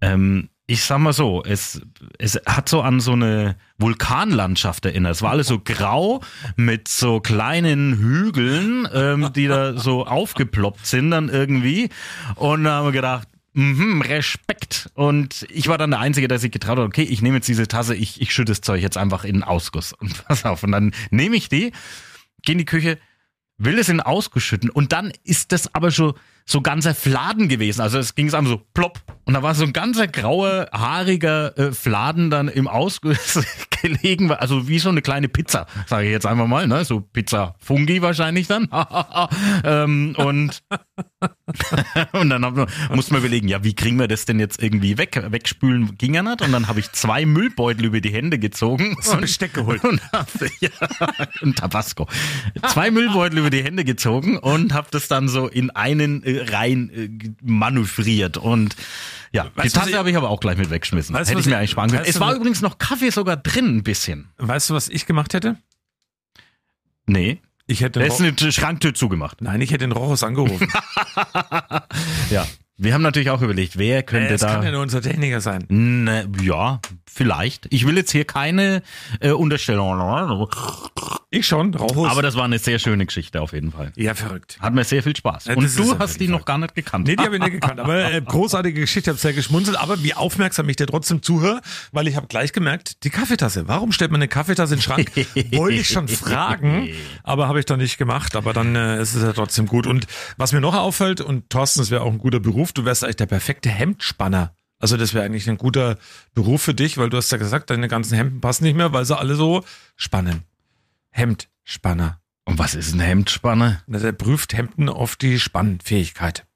ähm, ich sag mal so, es, es hat so an so eine Vulkanlandschaft erinnert. Es war alles so grau mit so kleinen Hügeln, ähm, die da so aufgeploppt sind dann irgendwie. Und da haben wir gedacht, Mhm, Respekt. Und ich war dann der Einzige, der sich getraut hat, okay, ich nehme jetzt diese Tasse, ich, ich schütte das Zeug jetzt einfach in den Ausguss. Und pass auf. Und dann nehme ich die, gehe in die Küche, will es in den Ausguss schütten. Und dann ist das aber schon so ganzer Fladen gewesen. Also es ging es einfach so plopp. Und da war so ein ganzer grauer, haariger äh, Fladen dann im Ausguss gelegen. Also wie so eine kleine Pizza, sage ich jetzt einfach mal. Ne? So Pizza Fungi wahrscheinlich dann. ähm, und, und dann wir, mussten wir überlegen, ja, wie kriegen wir das denn jetzt irgendwie weg? Wegspülen ging ja nicht. Und dann habe ich zwei Müllbeutel über die Hände gezogen. So Besteck geholt. Und, hab, ja, und Tabasco. Zwei Müllbeutel über die Hände gezogen und habe das dann so in einen äh, rein äh, manövriert. Und Ja, die Weißt was Tasse habe ich aber auch gleich mit weggeschmissen. Weißt Hätte ich mir ich- eigentlich sparen können. Es war was- übrigens noch Kaffee sogar drin, ein bisschen. Weißt du, was ich gemacht hätte? Nee, Ich hätte den ist eine Schranktür zugemacht. Nein, ich hätte den Rochus angerufen. Ja. Wir haben natürlich auch überlegt, wer könnte es da. kann ja nur unser Techniker sein. Ne, ja, vielleicht. Ich will jetzt hier keine äh, Unterstellung. Ich schon, Rochus. Aber das war eine sehr schöne Geschichte auf jeden Fall. ja, verrückt. Hat mir sehr viel Spaß. Ja, Und das du hast die Fall. noch gar nicht gekannt. Nee, die habe ich nicht gekannt. Aber äh, großartige Geschichte, habe sehr geschmunzelt. Aber wie aufmerksam ich dir trotzdem zuhöre, weil ich habe gleich gemerkt, die Kaffeetasse. Warum stellt man eine Kaffeetasse in den Schrank? Wollte ich schon fragen, aber habe ich dann nicht gemacht. Aber dann äh, ist es ja trotzdem gut. Und was mir noch auffällt, und Thorsten, das wäre auch ein guter Beruf, du wärst eigentlich der perfekte Hemdspanner. Also das wäre eigentlich ein guter Beruf für dich, weil du hast ja gesagt, deine ganzen Hemden passen nicht mehr, weil sie alle so spannen. Hemdspanner. Und was ist ein Hemdspanner? Na, Der prüft Hemden auf die Spannfähigkeit.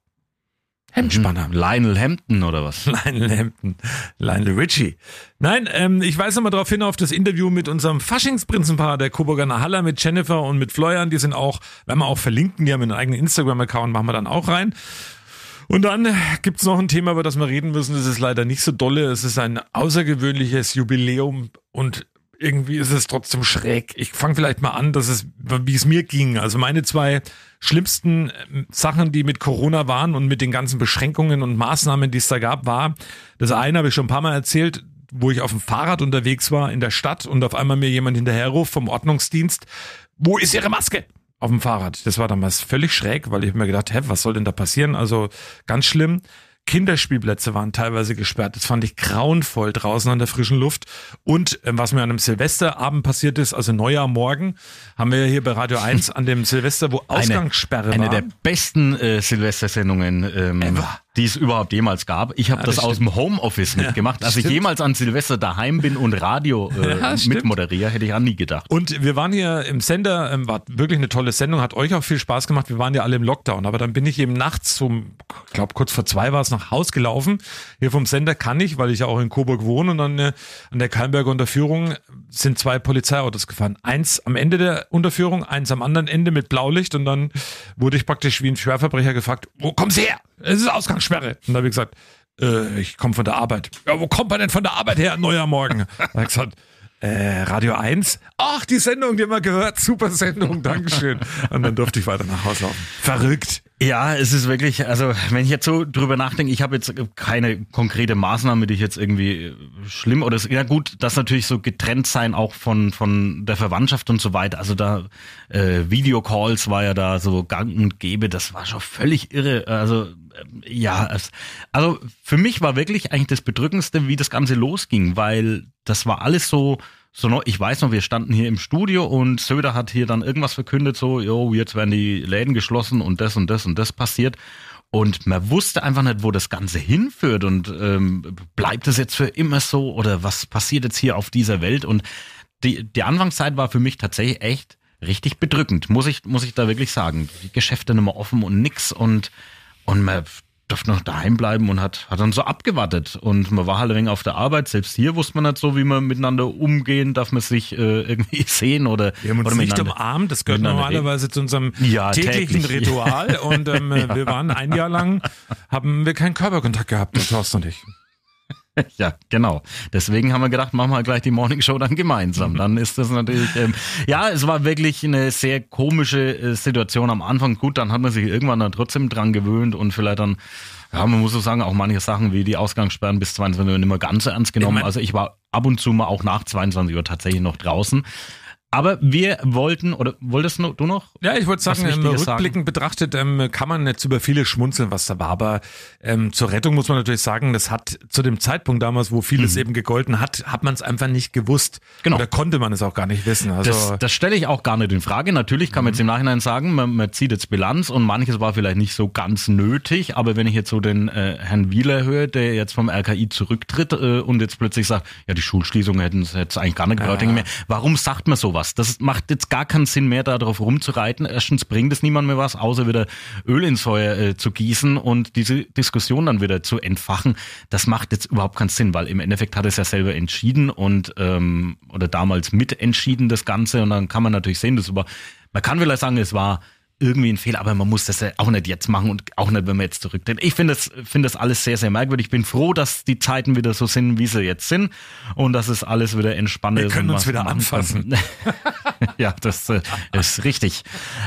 Hemdspanner. Lionel Hampton oder was? Lionel Hampton, Lionel Richie. Nein, ähm, ich weise nochmal darauf hin auf das Interview mit unserem Faschingsprinzenpaar, der Coburger Haller mit Jennifer und mit Florian. Die sind auch, werden wir auch verlinken, die haben einen eigenen Instagram-Account, machen wir dann auch rein. Und dann gibt's noch ein Thema, über das wir reden müssen. Das ist leider nicht so dolle. Es ist ein außergewöhnliches Jubiläum und irgendwie ist es trotzdem schräg. Ich fange vielleicht mal an, dass es, wie es mir ging. Also meine zwei schlimmsten ähm, Sachen, die mit Corona waren und mit den ganzen Beschränkungen und Maßnahmen, die es da gab, war, das eine habe ich schon ein paar Mal erzählt, wo ich auf dem Fahrrad unterwegs war in der Stadt und auf einmal mir jemand hinterherruft vom Ordnungsdienst, wo ist Ihre Maske? Auf dem Fahrrad. Das war damals völlig schräg, weil ich mir gedacht, hä, was soll denn da passieren? Also ganz schlimm. Kinderspielplätze waren teilweise gesperrt. Das fand ich grauenvoll draußen an der frischen Luft. Und ähm, was mir an einem Silvesterabend passiert ist, also Neujahr morgen, haben wir hier bei Radio 1 an dem Silvester, wo Ausgangssperre eine war. der besten äh, Silvestersendungen, ähm, Ever. Die es überhaupt jemals gab. Ich habe Ja, das, das aus dem Homeoffice mitgemacht. Als ich stimmt. jemals an Silvester daheim bin und Radio äh, Ja, mitmoderiere, hätte ich an nie gedacht. Und wir waren hier im Sender, ähm, war wirklich eine tolle Sendung, hat euch auch viel Spaß gemacht. Wir waren ja alle im Lockdown, aber dann bin ich eben nachts um, ich glaube kurz vor zwei war es, nach Haus gelaufen. Hier vom Sender kann ich, weil ich ja auch in Coburg wohne und dann äh, an der Kalmberger Unterführung sind zwei Polizeiautos gefahren. Eins am Ende der Unterführung, eins am anderen Ende mit Blaulicht und dann wurde ich praktisch wie ein Schwerverbrecher gefragt, wo kommen Sie her? Es ist Ausgangssperre. Und da habe ich gesagt, äh, ich komme von der Arbeit. Ja, wo kommt man denn von der Arbeit her? Neuer Morgen. Da habe ich gesagt, äh, Radio 1. Ach, die Sendung, die wir gehört. Super Sendung, Dankeschön. Und dann durfte ich weiter nach Hause laufen. Verrückt. Ja, es ist wirklich, also wenn ich jetzt so drüber nachdenke, ich habe jetzt keine konkrete Maßnahme, die ich jetzt irgendwie äh, schlimm oder ja gut, das natürlich so getrennt sein auch von von der Verwandtschaft und so weiter. Also da äh, Videocalls war ja da so gang und gäbe, das war schon völlig irre. Also ja, es, also für mich war wirklich eigentlich das Bedrückendste, wie das Ganze losging, weil das war alles so so noch, ich weiß noch, wir standen hier im Studio und Söder hat hier dann irgendwas verkündet, so, jo, jetzt werden die Läden geschlossen und das und das und das passiert. Und man wusste einfach nicht, wo das Ganze hinführt und ähm, bleibt es jetzt für immer so oder was passiert jetzt hier auf dieser Welt? Und die, die Anfangszeit war für mich tatsächlich echt richtig bedrückend, muss ich, muss ich da wirklich sagen. Die Geschäfte nicht mehr offen und nix und, und man durfte noch daheim bleiben und hat, hat dann so abgewartet. Und man war halt ein wenig auf der Arbeit. Selbst hier wusste man nicht so, wie man miteinander umgehen, darf man sich äh, irgendwie sehen oder, Wir haben uns oder nicht umarmt, das gehört normalerweise zu unserem Ja, täglichen täglich. Ritual. Und ähm, wir waren ein Jahr lang, haben wir keinen Körperkontakt gehabt, Thorsten und ich. Ja, genau. Deswegen haben wir gedacht, machen wir gleich die Morning Show dann gemeinsam. Dann ist das natürlich, ähm, ja, es war wirklich eine sehr komische äh, Situation am Anfang. Gut, dann hat man sich irgendwann dann trotzdem dran gewöhnt und vielleicht dann, ja, man muss so sagen, auch manche Sachen wie die Ausgangssperren bis 22 Uhr nicht mehr ganz so ernst genommen. Ich mein- also ich war ab und zu mal auch nach 22 Uhr tatsächlich noch draußen. Aber wir wollten, oder wolltest du noch? Ja, ich wollte sagen, ähm, rückblickend betrachtet ähm, kann man jetzt über viele schmunzeln, was da war, aber ähm, zur Rettung muss man natürlich sagen, das hat zu dem Zeitpunkt damals, wo vieles eben gegolten hat, hat man es einfach nicht gewusst. Mhm. Genau. Oder konnte man es auch gar nicht wissen. Also Das, das stelle ich auch gar nicht in Frage. Natürlich kann man jetzt im Nachhinein sagen, man, man zieht jetzt Bilanz und manches war vielleicht nicht so ganz nötig, aber wenn ich jetzt so den äh, Herrn Wieler höre, der jetzt vom RKI zurücktritt äh, und jetzt plötzlich sagt, ja, die Schulschließung hätten es eigentlich gar nicht gebraucht, denke ich mir, warum sagt man sowas? Das macht jetzt gar keinen Sinn mehr, darauf rumzureiten. Erstens bringt es niemand mehr was, außer wieder Öl ins Feuer äh, zu gießen und diese Diskussion dann wieder zu entfachen. Das macht jetzt überhaupt keinen Sinn, weil im Endeffekt hat es ja selber entschieden und ähm, oder damals mitentschieden das Ganze und dann kann man natürlich sehen, das war, man kann vielleicht sagen, es war irgendwie ein Fehler, aber man muss das ja auch nicht jetzt machen und auch nicht, wenn man jetzt zurücktritt. Ich finde das, finde das alles sehr, sehr merkwürdig. Ich bin froh, dass die Zeiten wieder so sind, wie sie jetzt sind und dass es alles wieder entspannt Wir ist. können und uns wieder anfassen. ja, das äh, ist richtig.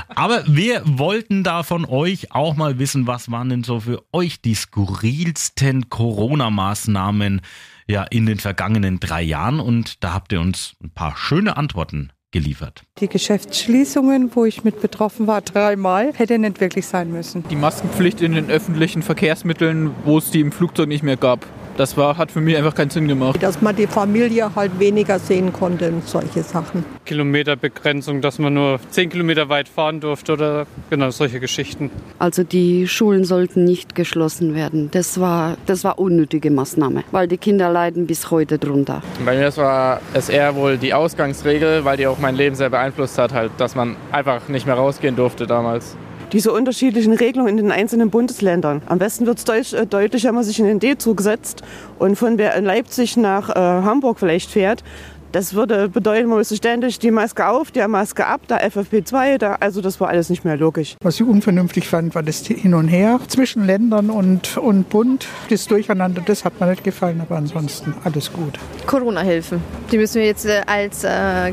Aber wir wollten da von euch auch mal wissen, was waren denn so für euch die skurrilsten Corona-Maßnahmen ja in den vergangenen drei Jahren und da habt ihr uns ein paar schöne Antworten geliefert. Die Geschäftsschließungen, wo ich mit betroffen war, dreimal, hätte nicht wirklich sein müssen. Die Maskenpflicht in den öffentlichen Verkehrsmitteln, wo es die im Flugzeug nicht mehr gab. Das war, hat für mich einfach keinen Sinn gemacht. Dass man die Familie halt weniger sehen konnte und solche Sachen. Kilometerbegrenzung, dass man nur 10 Kilometer weit fahren durfte oder genau solche Geschichten. Also die Schulen sollten nicht geschlossen werden. Das war, das war unnötige Maßnahme, weil die Kinder leiden bis heute drunter. Bei mir das war es eher wohl die Ausgangsregel, weil die auch mein Leben sehr beeinflusst hat, halt, dass man einfach nicht mehr rausgehen durfte damals. Diese unterschiedlichen Regelungen in den einzelnen Bundesländern. Am besten wird es äh, deutlich, wenn man sich in den D-Zug setzt und von in Leipzig nach äh, Hamburg vielleicht fährt. Das würde bedeuten, man müsste ständig die Maske auf, der Maske ab, da FFP2, da, also das war alles nicht mehr logisch. Was ich unvernünftig fand, war das Hin und Her zwischen Ländern und, und Bund. Das Durcheinander, das hat mir nicht gefallen, aber ansonsten alles gut. Corona-Hilfen. Die müssen wir jetzt äh, als äh,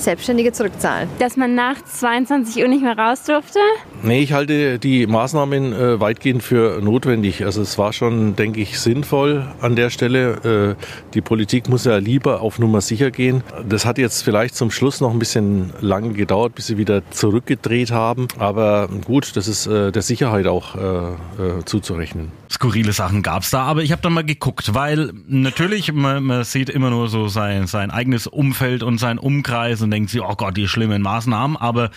Selbstständige zurückzahlen. Dass man nach 22 Uhr nicht mehr raus durfte? Nee, ich halte die Maßnahmen äh, weitgehend für notwendig. Also es war schon, denke ich, sinnvoll an der Stelle. Äh, die Politik muss ja lieber auf Nummer sicher gehen. Das hat jetzt vielleicht zum Schluss noch ein bisschen lange gedauert, bis sie wieder zurückgedreht haben. Aber gut, das ist äh, der Sicherheit auch äh, äh, zuzurechnen. Skurrile Sachen gab's da, aber ich habe dann mal geguckt, weil natürlich, man, man sieht immer nur so sein, sein eigenes Umfeld und sein Umkreis und denkt sich, oh Gott, die schlimmen Maßnahmen, aber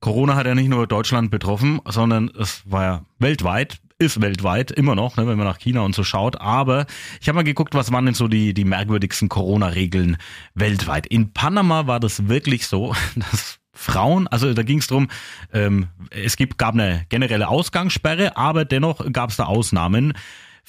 Corona hat ja nicht nur Deutschland betroffen, sondern es war ja weltweit, ist weltweit immer noch, ne, wenn man nach China und so schaut. Aber ich habe mal geguckt, was waren denn so die, die merkwürdigsten Corona-Regeln weltweit. In Panama war das wirklich so, dass Frauen, also da ging es darum, ähm, es gibt, gab eine generelle Ausgangssperre, aber dennoch gab es da Ausnahmen.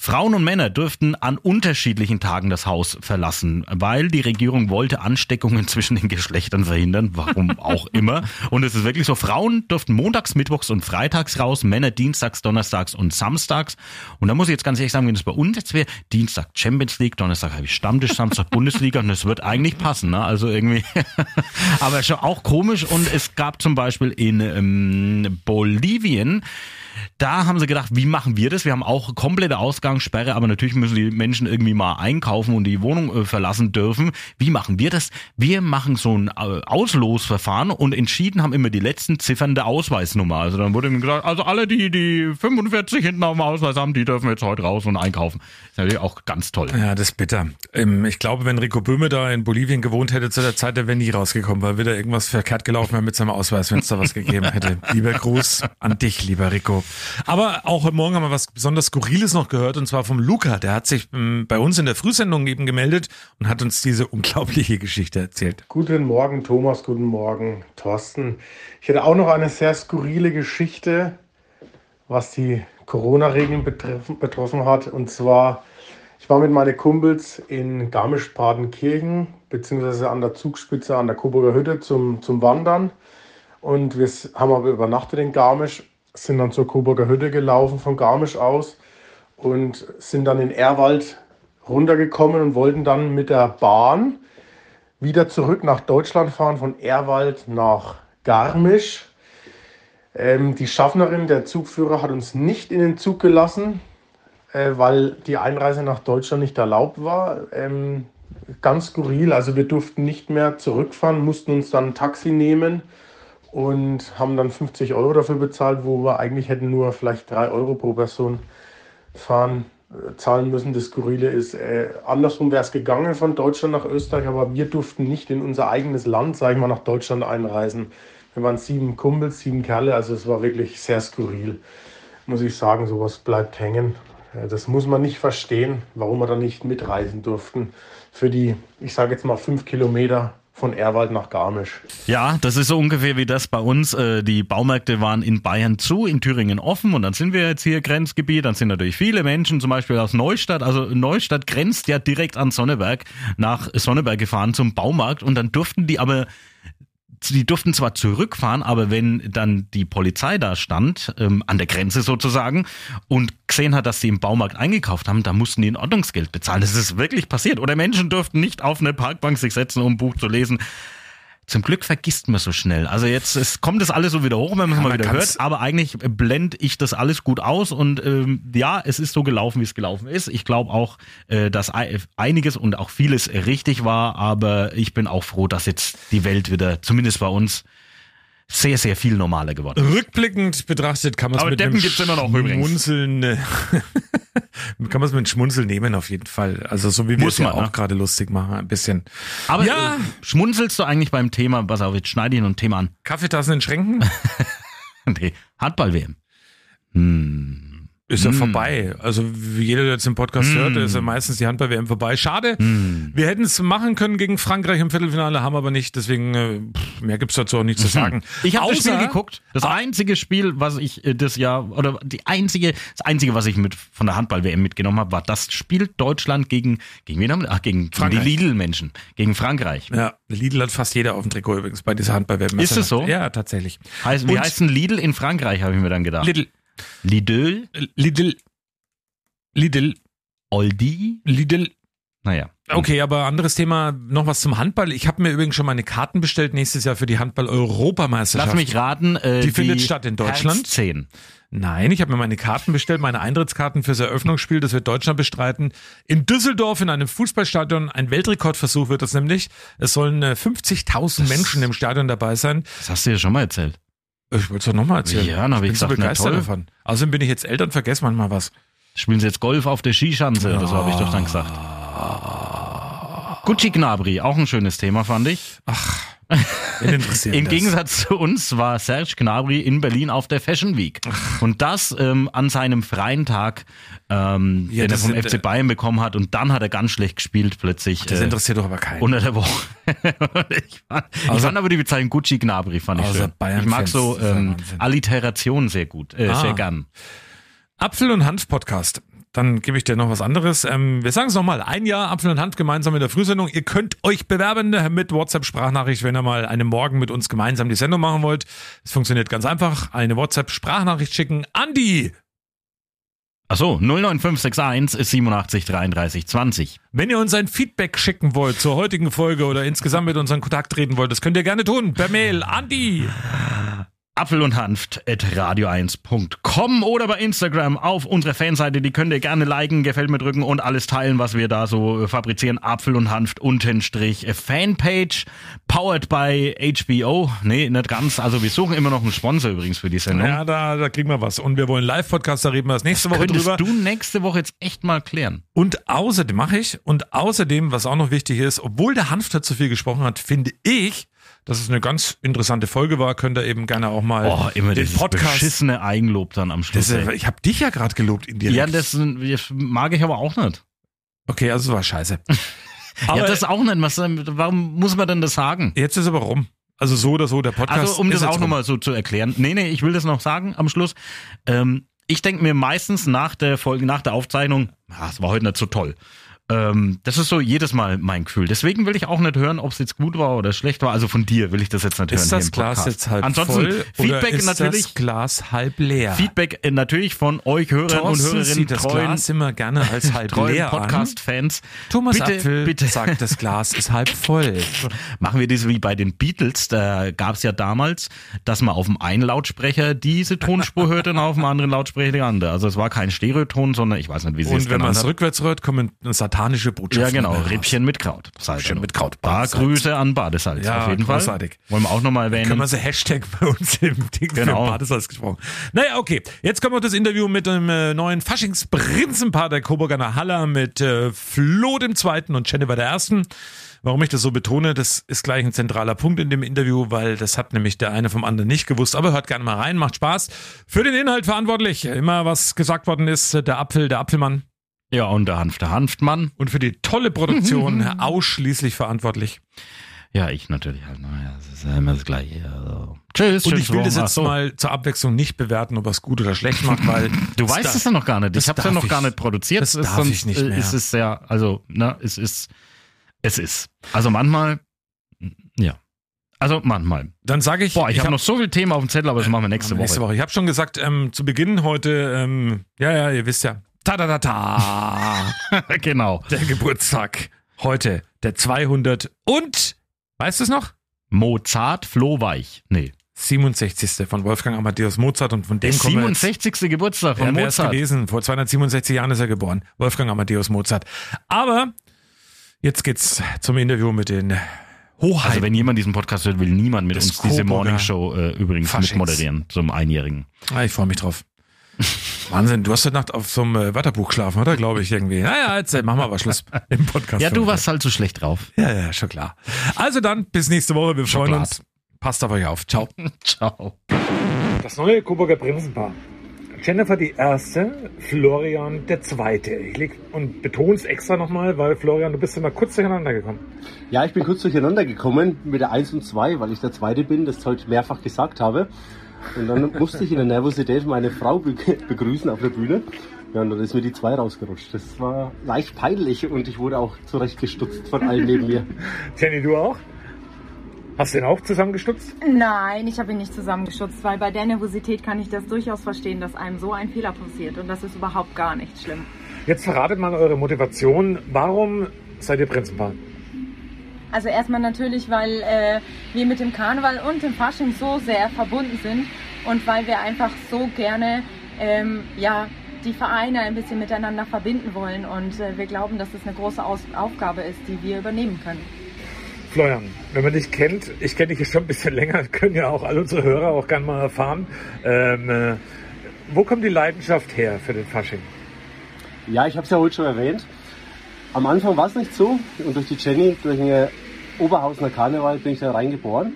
Frauen und Männer dürften an unterschiedlichen Tagen das Haus verlassen, weil die Regierung wollte Ansteckungen zwischen den Geschlechtern verhindern, warum auch immer. Und es ist wirklich so, Frauen dürften montags, mittwochs und freitags raus, Männer dienstags, donnerstags und samstags. Und da muss ich jetzt ganz ehrlich sagen, wenn es bei uns jetzt wäre, Dienstag Champions League, Donnerstag habe ich Stammtisch, Samstag Bundesliga und das wird eigentlich passen, ne? Also irgendwie, aber schon auch komisch und es gab zum Beispiel in ähm, Bolivien, da haben sie gedacht, wie machen wir das? Wir haben auch komplette Ausgangssperre, aber natürlich müssen die Menschen irgendwie mal einkaufen und die Wohnung äh, verlassen dürfen. Wie machen wir das? Wir machen so ein äh, Auslosverfahren und entschieden haben immer die letzten Ziffern der Ausweisnummer. Also dann wurde ihm gesagt, also alle, die die 45 hinten auf dem Ausweis haben, die dürfen jetzt heute raus und einkaufen. ist natürlich auch ganz toll. Ja, das ist bitter. Ähm, Ich glaube, wenn Rico Böhme da in Bolivien gewohnt hätte zu der Zeit, der wäre nie rausgekommen, weil wieder irgendwas verkehrt gelaufen wäre mit seinem Ausweis, wenn es da was gegeben hätte. Lieber Gruß an dich, lieber Rico. Aber auch heute Morgen haben wir was besonders Skurriles noch gehört und zwar vom Luca. Der hat sich ähm, bei uns in der Frühsendung eben gemeldet und hat uns diese unglaubliche Geschichte erzählt. Guten Morgen, Thomas. Guten Morgen, Thorsten. Ich hätte auch noch eine sehr skurrile Geschichte, was die Corona-Regeln betreffen, betroffen hat. Und zwar, ich war mit meinen Kumpels in Garmisch-Partenkirchen, beziehungsweise an der Zugspitze an der Coburger Hütte zum, zum Wandern. Und wir haben aber übernachtet in Garmisch, sind dann zur Coburger Hütte gelaufen von Garmisch aus und sind dann in Erwald runtergekommen und wollten dann mit der Bahn wieder zurück nach Deutschland fahren, von Erwald nach Garmisch. Ähm, die Schaffnerin, der Zugführer, hat uns nicht in den Zug gelassen, äh, weil die Einreise nach Deutschland nicht erlaubt war. Ähm, ganz skurril, also wir durften nicht mehr zurückfahren, mussten uns dann ein Taxi nehmen und haben dann 50 Euro dafür bezahlt, wo wir eigentlich hätten nur vielleicht 3 Euro pro Person fahren äh, zahlen müssen. Das Skurrile ist, äh, andersrum wäre es gegangen von Deutschland nach Österreich, aber wir durften nicht in unser eigenes Land, sage ich mal, nach Deutschland einreisen. Wir waren sieben Kumpels, sieben Kerle, also es war wirklich sehr skurril. Muss ich sagen, sowas bleibt hängen. Äh, Das muss man nicht verstehen, warum wir da nicht mitreisen durften. Für die, ich sage jetzt mal, fünf Kilometer von Erwald nach Garmisch. Ja, das ist so ungefähr wie das bei uns. Äh, Die Baumärkte waren in Bayern zu, in Thüringen offen und dann sind wir jetzt hier Grenzgebiet. Dann sind natürlich viele Menschen, zum Beispiel aus Neustadt. Also Neustadt grenzt ja direkt an Sonneberg, nach Sonneberg gefahren zum Baumarkt und dann durften die aber die durften zwar zurückfahren, aber wenn dann die Polizei da stand, ähm, an der Grenze sozusagen, und gesehen hat, dass sie im Baumarkt eingekauft haben, da mussten die ein Ordnungsgeld bezahlen. Das ist wirklich passiert. Oder Menschen durften nicht auf eine Parkbank sich setzen, um ein Buch zu lesen. Zum Glück vergisst man so schnell. Also jetzt es kommt das alles so wieder hoch, wenn man es Ja, mal wieder hört. Aber eigentlich blende ich das alles gut aus und ähm, ja, es ist so gelaufen, wie es gelaufen ist. Ich glaube auch, äh, dass ei- einiges und auch vieles richtig war, aber ich bin auch froh, dass jetzt die Welt wieder, zumindest bei uns, sehr, sehr viel normaler geworden ist. Rückblickend betrachtet kann man es Aber mit Deppen einem gibt's immer noch übrigens. kann man es mit einem Schmunzeln nehmen auf jeden Fall. Also so wie wir es ja auch ne? gerade lustig machen, ein bisschen. Aber ja, äh, schmunzelst du eigentlich beim Thema, pass auf, jetzt schneide ich noch ein Thema an. Kaffeetassen in Schränken nee, Handball-WM. Hm. Ist ja Hm. vorbei. Also wie jeder, der jetzt den Podcast Hm. hört, ist ja meistens die Handball-WM vorbei. Schade. Wir hätten es machen können gegen Frankreich im Viertelfinale, haben aber nicht. Deswegen äh, mehr gibt's dazu auch nicht zu sagen. Mhm. Ich habe das Spiel geguckt. Das einzige Spiel, was ich äh, das Jahr oder die einzige, das einzige, was ich mit von der Handball-WM mitgenommen habe, war das Spiel Deutschland gegen gegen wen haben wir? Ach, gegen, gegen die. Lidl-Menschen, gegen Frankreich. Ja, Lidl hat fast jeder auf dem Trikot übrigens bei dieser Handball-WM. Ist es so? Ja, tatsächlich. Heißt, wie heißt denn Lidl in Frankreich, habe ich mir dann gedacht. Lidl. Lidl? Lidl. Lidl. Aldi? Lidl. Naja. Okay, aber anderes Thema, noch was zum Handball. Ich habe mir übrigens schon meine Karten bestellt nächstes Jahr für die Handball-Europameisterschaft. Lass mich raten. Äh, die, findet statt in Deutschland. Herz 10. Nein, ich habe mir meine Karten bestellt, meine Eintrittskarten fürs Eröffnungsspiel, das wird Deutschland bestreiten. In Düsseldorf in einem Fußballstadion, ein Weltrekordversuch wird das nämlich. Es sollen äh, 50.000 Menschen im Stadion dabei sein. Das hast du ja schon mal erzählt. Ich wollte es doch nochmal erzählen. Ja, dann hab ich bin so gesagt, na begeistert davon. Außerdem bin ich jetzt Eltern, vergesse manchmal was. Spielen sie jetzt Golf auf der Skischanze oder so, habe ich doch dann gesagt. Gucci Gnabry, auch ein schönes Thema, fand ich. Interessiert Im? Gegensatz zu uns war Serge Gnabry in Berlin auf der Fashion Week. Und das ähm, an seinem freien Tag, ähm, Ja, den er vom sind, FC äh, Bayern bekommen hat. Und dann hat er ganz schlecht gespielt plötzlich. Das äh, interessiert doch aber keinen. Unter der Woche. ich, fand, ich Außer- fand aber die Bezeichnung Gucci Gnabry fand ich Außer schön. Ich mag so ähm, Wahnsinn. Alliteration sehr gut, äh, Ah. sehr gern. Apfel und Hanf Podcast. Dann gebe ich dir noch was anderes. Ähm, wir sagen es nochmal. Ein Jahr Apfel und Hanf gemeinsam in der Frühsendung. Ihr könnt euch bewerben mit WhatsApp-Sprachnachricht, wenn ihr mal einen Morgen mit uns gemeinsam die Sendung machen wollt. Es funktioniert ganz einfach. Eine WhatsApp-Sprachnachricht schicken an die. Achso, 09561 ist 87 33 20. Wenn ihr uns ein Feedback schicken wollt zur heutigen Folge oder insgesamt mit uns in Kontakt treten wollt, das könnt ihr gerne tun. Per Mail an die. Apfel und Hanft at radio1.com oder bei Instagram auf unserer Fanseite. Die könnt ihr gerne liken, gefällt mir drücken und alles teilen, was wir da so äh, fabrizieren. Apfel und Hanft Unterstrich äh, Fanpage, powered by HBO. Nee, nicht ganz. Also wir suchen immer noch einen Sponsor übrigens für die Sendung. Ja, da, da kriegen wir was. Und wir wollen Live-Podcast, da reden wir das nächste Woche Könntest drüber. du nächste Woche jetzt echt mal klären? Und außerdem mache ich, und außerdem, was auch noch wichtig ist, obwohl der Hanf dazu viel gesprochen hat, finde ich, dass es eine ganz interessante Folge war, könnt ihr eben gerne auch mal Oh, immer den Podcast. beschissene Eigenlob dann am Schluss. Das, äh, ey. ich habe dich ja gerade gelobt indirekt. ja, das, das mag ich aber auch nicht. okay, also es war scheiße. ja, das auch nicht. Was, warum muss man denn das sagen? Jetzt ist aber rum. Also so oder so, der Podcast. Also um ist das auch nochmal so zu erklären. Nee, nee, ich will das noch sagen am Schluss. Ähm, ich denke mir meistens nach der Folge, nach der Aufzeichnung, ah, es war heute nicht so toll. Ähm, das ist so jedes Mal mein Gefühl. Deswegen will ich auch nicht hören, ob es jetzt gut war oder schlecht war. Also von dir will ich das jetzt nicht hören. Ist das Glas jetzt halb Ansonsten voll Feedback ist natürlich. das Glas halb leer? Feedback äh, natürlich von euch Hörern und Thorsten Hörerinnen, sieht das treuen, Glas immer gerne als halb leer an. Podcast-Fans. Thomas bitte, Apfel bitte. sagt, das Glas ist halb voll. Machen wir das wie bei den Beatles. Da gab es ja damals, dass man auf dem einen Lautsprecher diese Tonspur hörte und auf dem anderen Lautsprecher die andere. Also es war kein Stereoton, sondern ich weiß nicht, wie sie es Und wenn man es rückwärts rührt, kommen Ja, satanische Botschaften. genau. dabei raus. Rippchen mit Kraut. Rippchen mit Kraut. Da. Grüße an Badesalz. Ja, auf jeden großartig. Fall. Wollen wir auch nochmal erwähnen. Können wir so Hashtag bei uns im Ding Genau. für Badesalz gesprochen. Naja, okay. Jetzt kommt noch das Interview mit dem äh, neuen Faschingsprinzenpaar der Coburger Haller mit äh, Flo dem Zweiten und Jennifer der Ersten. Warum ich das so betone, das ist gleich ein zentraler Punkt in dem Interview, weil das hat nämlich der eine vom anderen nicht gewusst. Aber hört gerne mal rein, macht Spaß. Für den Inhalt verantwortlich, immer was gesagt worden ist, der Apfel, der Apfelmann. Ja, und der Hanf, der Hanftmann. Und für die tolle Produktion ausschließlich verantwortlich. Ja, ich natürlich halt. Naja, das ist ja immer das Gleiche. Also. Tschüss. Und schönes ich will das jetzt so. mal zur Abwechslung nicht bewerten, ob er es gut oder schlecht macht, weil Du das weißt es ja noch gar nicht. das Ich habe es ja noch ich- gar nicht produziert. das Es ist darf sonst, ich nicht äh, mehr. Es ist sehr, also, ne, es ist, es ist. Also manchmal, ja. Also manchmal. Dann sage ich. Boah, ich, ich habe hab- noch so viel Themen auf dem Zettel, aber das machen wir nächste, nächste Woche. Woche. Ich habe schon gesagt, ähm, zu Beginn heute, ähm, ja, ja, ihr wisst ja, ta ta ta ta, genau. der Geburtstag heute, der 200 und, weißt du es noch? Mozart Flohweich. Nee. 67. von Wolfgang Amadeus Mozart und von dem Der kommen wir jetzt- 67. Geburtstag von Ja, Mozart. gewesen? Vor 267 Jahren ist er geboren. Wolfgang Amadeus Mozart. Aber jetzt geht's zum Interview mit den Hoheiten. Also wenn jemand diesen Podcast hört, will niemand mit Das uns diese Morning Show äh, übrigens Faschings. mitmoderieren zum Einjährigen. Ah, ich freue mich drauf. Wahnsinn, du hast heute Nacht auf so einem äh, Wörterbuch geschlafen, oder? Glaube ich irgendwie. Naja, jetzt äh, machen wir aber Schluss im Podcast. Ja, du warst halt so schlecht drauf. Ja, ja, schon klar. Also dann, bis nächste Woche. Wir freuen Schokolad. uns. Passt auf euch auf. Ciao. Ciao. Das neue Coburger Prinzenpaar. Jennifer die Erste, Florian der Zweite. Ich leg und betone es extra nochmal, weil Florian, du bist immer kurz durcheinander gekommen. Ja, ich bin kurz durcheinander gekommen mit der 1 und 2, weil ich der Zweite bin, das heute mehrfach gesagt habe. Und dann musste ich in der Nervosität meine Frau be begrüßen auf der Bühne. Ja, und dann ist mir die 2 rausgerutscht. Das war leicht peinlich und ich wurde auch zurecht gestutzt von allen neben mir. Jenny, du auch? Hast du den auch zusammengestutzt? Nein, ich habe ihn nicht zusammengeschutzt, weil bei der Nervosität kann ich das durchaus verstehen, dass einem so ein Fehler passiert. Und das ist überhaupt gar nicht schlimm. Jetzt verratet mal eure Motivation. Warum seid ihr Prinzenpaar? Also erstmal natürlich, weil äh, wir mit dem Karneval und dem Fasching so sehr verbunden sind und weil wir einfach so gerne ähm, ja, die Vereine ein bisschen miteinander verbinden wollen. Und äh, wir glauben, dass das eine große Aus Aufgabe ist, die wir übernehmen können. Florian, wenn man dich kennt, ich kenne dich jetzt schon ein bisschen länger, können ja auch alle unsere Hörer auch gerne mal erfahren. Ähm, äh, wo kommt die Leidenschaft her für den Fasching? Ja, ich habe es ja heute schon erwähnt. Am Anfang war es nicht so und durch die Jenny, durch den Oberhausener Karneval bin ich da reingeboren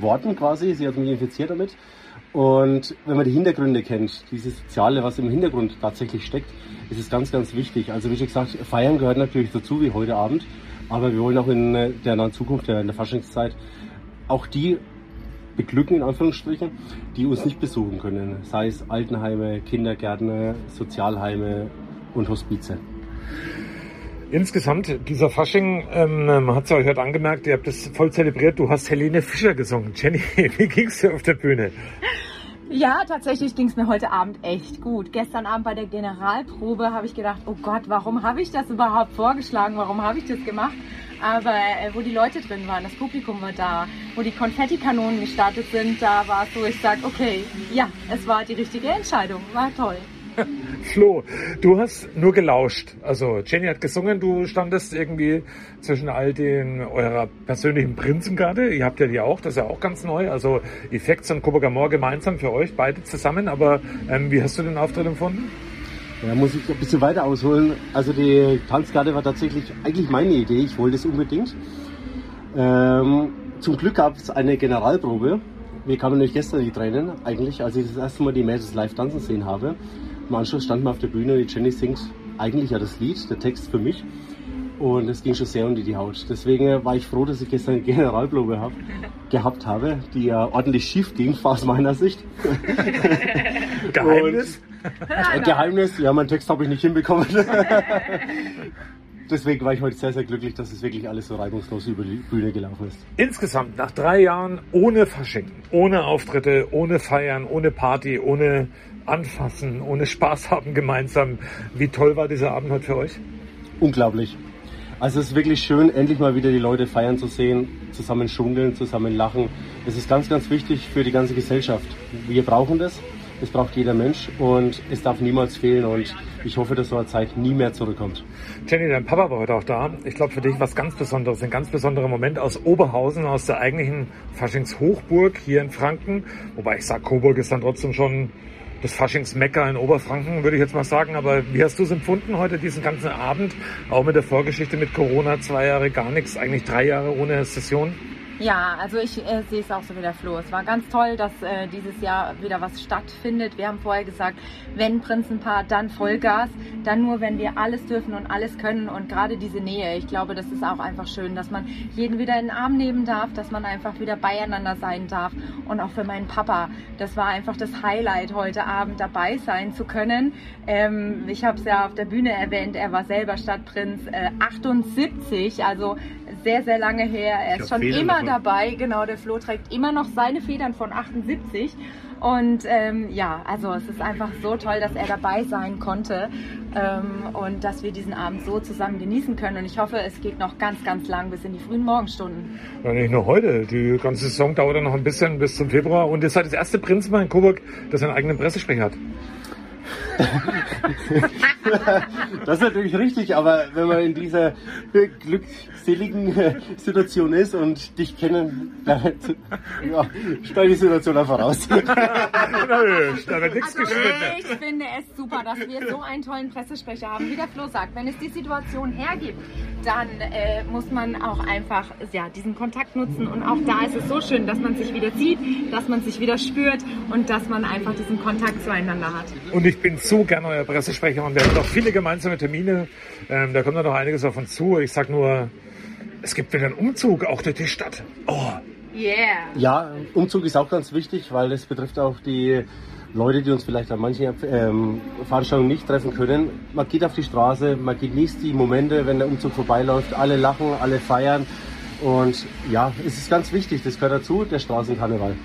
worden quasi. Sie hat mich infiziert damit. Und wenn man die Hintergründe kennt, dieses Soziale, was im Hintergrund tatsächlich steckt, ist es ganz, ganz wichtig. Also wie schon gesagt, Feiern gehört natürlich dazu, wie heute Abend. Aber wir wollen auch in der nahen Zukunft, in der Faschingszeit, auch die beglücken, in Anführungsstrichen, die uns nicht besuchen können. Sei es Altenheime, Kindergärten, Sozialheime und Hospize. Insgesamt, dieser Fasching, ähm, man hat es euch heute angemerkt, ihr habt das voll zelebriert, du hast Helene Fischer gesungen. Jenny, wie ging's dir auf der Bühne? Ja, tatsächlich ging es mir heute Abend echt gut. Gestern Abend bei der Generalprobe habe ich gedacht, oh Gott, warum habe ich das überhaupt vorgeschlagen? Warum habe ich das gemacht? Aber äh, wo die Leute drin waren, das Publikum war da, wo die Konfettikanonen gestartet sind, da war es so, ich sage, okay, ja, es war die richtige Entscheidung, war toll. Flo, du hast nur gelauscht. Also Jenny hat gesungen, du standest irgendwie zwischen all den eurer persönlichen Prinzengarde. Ihr habt ja die auch, das ist ja auch ganz neu. Also Effekts und Moor gemeinsam für euch, beide zusammen. Aber ähm, wie hast du den Auftritt empfunden? Ja, muss ich ein bisschen weiter ausholen. Also die Tanzgarde war tatsächlich eigentlich meine Idee. Ich wollte es unbedingt. Ähm, zum Glück gab es eine Generalprobe. Mir kamen nämlich gestern die Tränen, eigentlich, als ich das erste Mal die Mädels live tanzen sehen habe. Im Anschluss standen wir auf der Bühne und die Jenny singt eigentlich ja das Lied, der Text für mich. Und es ging schon sehr unter die Haut. Deswegen war ich froh, dass ich gestern eine Generalprobe hab, gehabt habe, die ja ordentlich schief ging, aus meiner Sicht. Geheimnis? Und, äh, Geheimnis, ja, meinen Text habe ich nicht hinbekommen. Deswegen war ich heute sehr, sehr glücklich, dass es wirklich alles so reibungslos über die Bühne gelaufen ist. Insgesamt nach drei Jahren ohne Fasching, ohne Auftritte, ohne Feiern, ohne Party, ohne Anfassen, ohne Spaß haben gemeinsam. Wie toll war dieser Abend heute für euch? Unglaublich. Also es ist wirklich schön, endlich mal wieder die Leute feiern zu sehen, zusammen schunkeln, zusammen lachen. Es ist ganz, ganz wichtig für die ganze Gesellschaft. Wir brauchen das. Es braucht jeder Mensch und es darf niemals fehlen und ich hoffe, dass so eine Zeit nie mehr zurückkommt. Jenny, dein Papa war heute auch da. Ich glaube, für dich was ganz Besonderes, ein ganz besonderer Moment aus Oberhausen, aus der eigentlichen Faschingshochburg hier in Franken. Wobei ich sage, Coburg ist dann trotzdem schon das Faschingsmecker in Oberfranken, würde ich jetzt mal sagen. Aber wie hast du es empfunden heute, diesen ganzen Abend? Auch mit der Vorgeschichte mit Corona, zwei Jahre gar nichts, eigentlich drei Jahre ohne Session. Ja, also ich äh, sehe es auch so wie der Flo. Es war ganz toll, dass äh, dieses Jahr wieder was stattfindet. Wir haben vorher gesagt, wenn Prinzenpaar, dann Vollgas, dann nur, wenn wir alles dürfen und alles können und gerade diese Nähe. Ich glaube, das ist auch einfach schön, dass man jeden wieder in den Arm nehmen darf, dass man einfach wieder beieinander sein darf und auch für meinen Papa. Das war einfach das Highlight, heute Abend dabei sein zu können. Ähm, ich habe es ja auf der Bühne erwähnt, er war selber Stadtprinz äh, 78, also sehr, sehr lange her. Er ist schon Federn immer davon. dabei. Genau, der Flo trägt immer noch seine Federn von 78. Und ähm, ja, also es ist einfach so toll, dass er dabei sein konnte ähm, und dass wir diesen Abend so zusammen genießen können. Und ich hoffe, es geht noch ganz, ganz lang bis in die frühen Morgenstunden. Ja, nicht nur heute. Die ganze Saison dauert noch ein bisschen bis zum Februar. Und ihr seid das erste Prinzmal in Coburg, das einen eigenen Pressesprecher hat. Das ist natürlich richtig, aber wenn man in dieser glückseligen Situation ist und dich kennen, dann ja, steigt die Situation einfach raus. da wird nichts Also ich finde es super, dass wir so einen tollen Pressesprecher haben. Wie der Flo sagt, wenn es die Situation hergibt, dann äh, muss man auch einfach ja, diesen Kontakt nutzen. Und auch da ist es so schön, dass man sich wieder sieht, dass man sich wieder spürt und dass man einfach diesen Kontakt zueinander hat. Und ich bin so gerne euer Pressesprecher und wir haben noch viele gemeinsame Termine. Ähm, da kommt noch einiges auf uns zu. Ich sag nur, es gibt wieder einen Umzug, auch durch die Stadt. Oh, Yeah. Ja, Umzug ist auch ganz wichtig, weil es betrifft auch die Leute, die uns vielleicht an manchen ähm, Veranstaltungen nicht treffen können. Man geht auf die Straße, man genießt die Momente, wenn der Umzug vorbeiläuft. Alle lachen, alle feiern. Und ja, es ist ganz wichtig, das gehört dazu, der Straßenkarneval.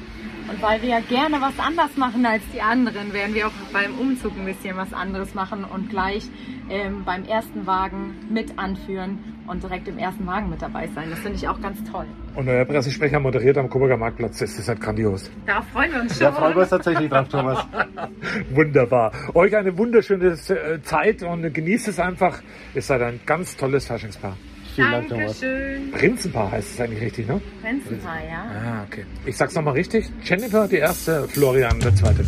Und weil wir ja gerne was anders machen als die anderen, werden wir auch beim Umzug ein bisschen was anderes machen und gleich ähm, beim ersten Wagen mit anführen und direkt im ersten Wagen mit dabei sein. Das finde ich auch ganz toll. und euer Pressesprecher moderiert am Coburger Marktplatz. Das ist halt grandios. Da freuen wir uns schon. Da freuen wir uns tatsächlich drauf, Thomas. Wunderbar. Euch eine wunderschöne äh, Zeit und genießt es einfach. Ihr seid ein ganz tolles Faschingspaar. Vielen Dank, Thomas. Dankeschön. Prinzenpaar heißt es eigentlich richtig, ne? Prinzenpaar, ja. Ah, okay. Ich sag's nochmal richtig. Jennifer, die erste, Florian, der zweite.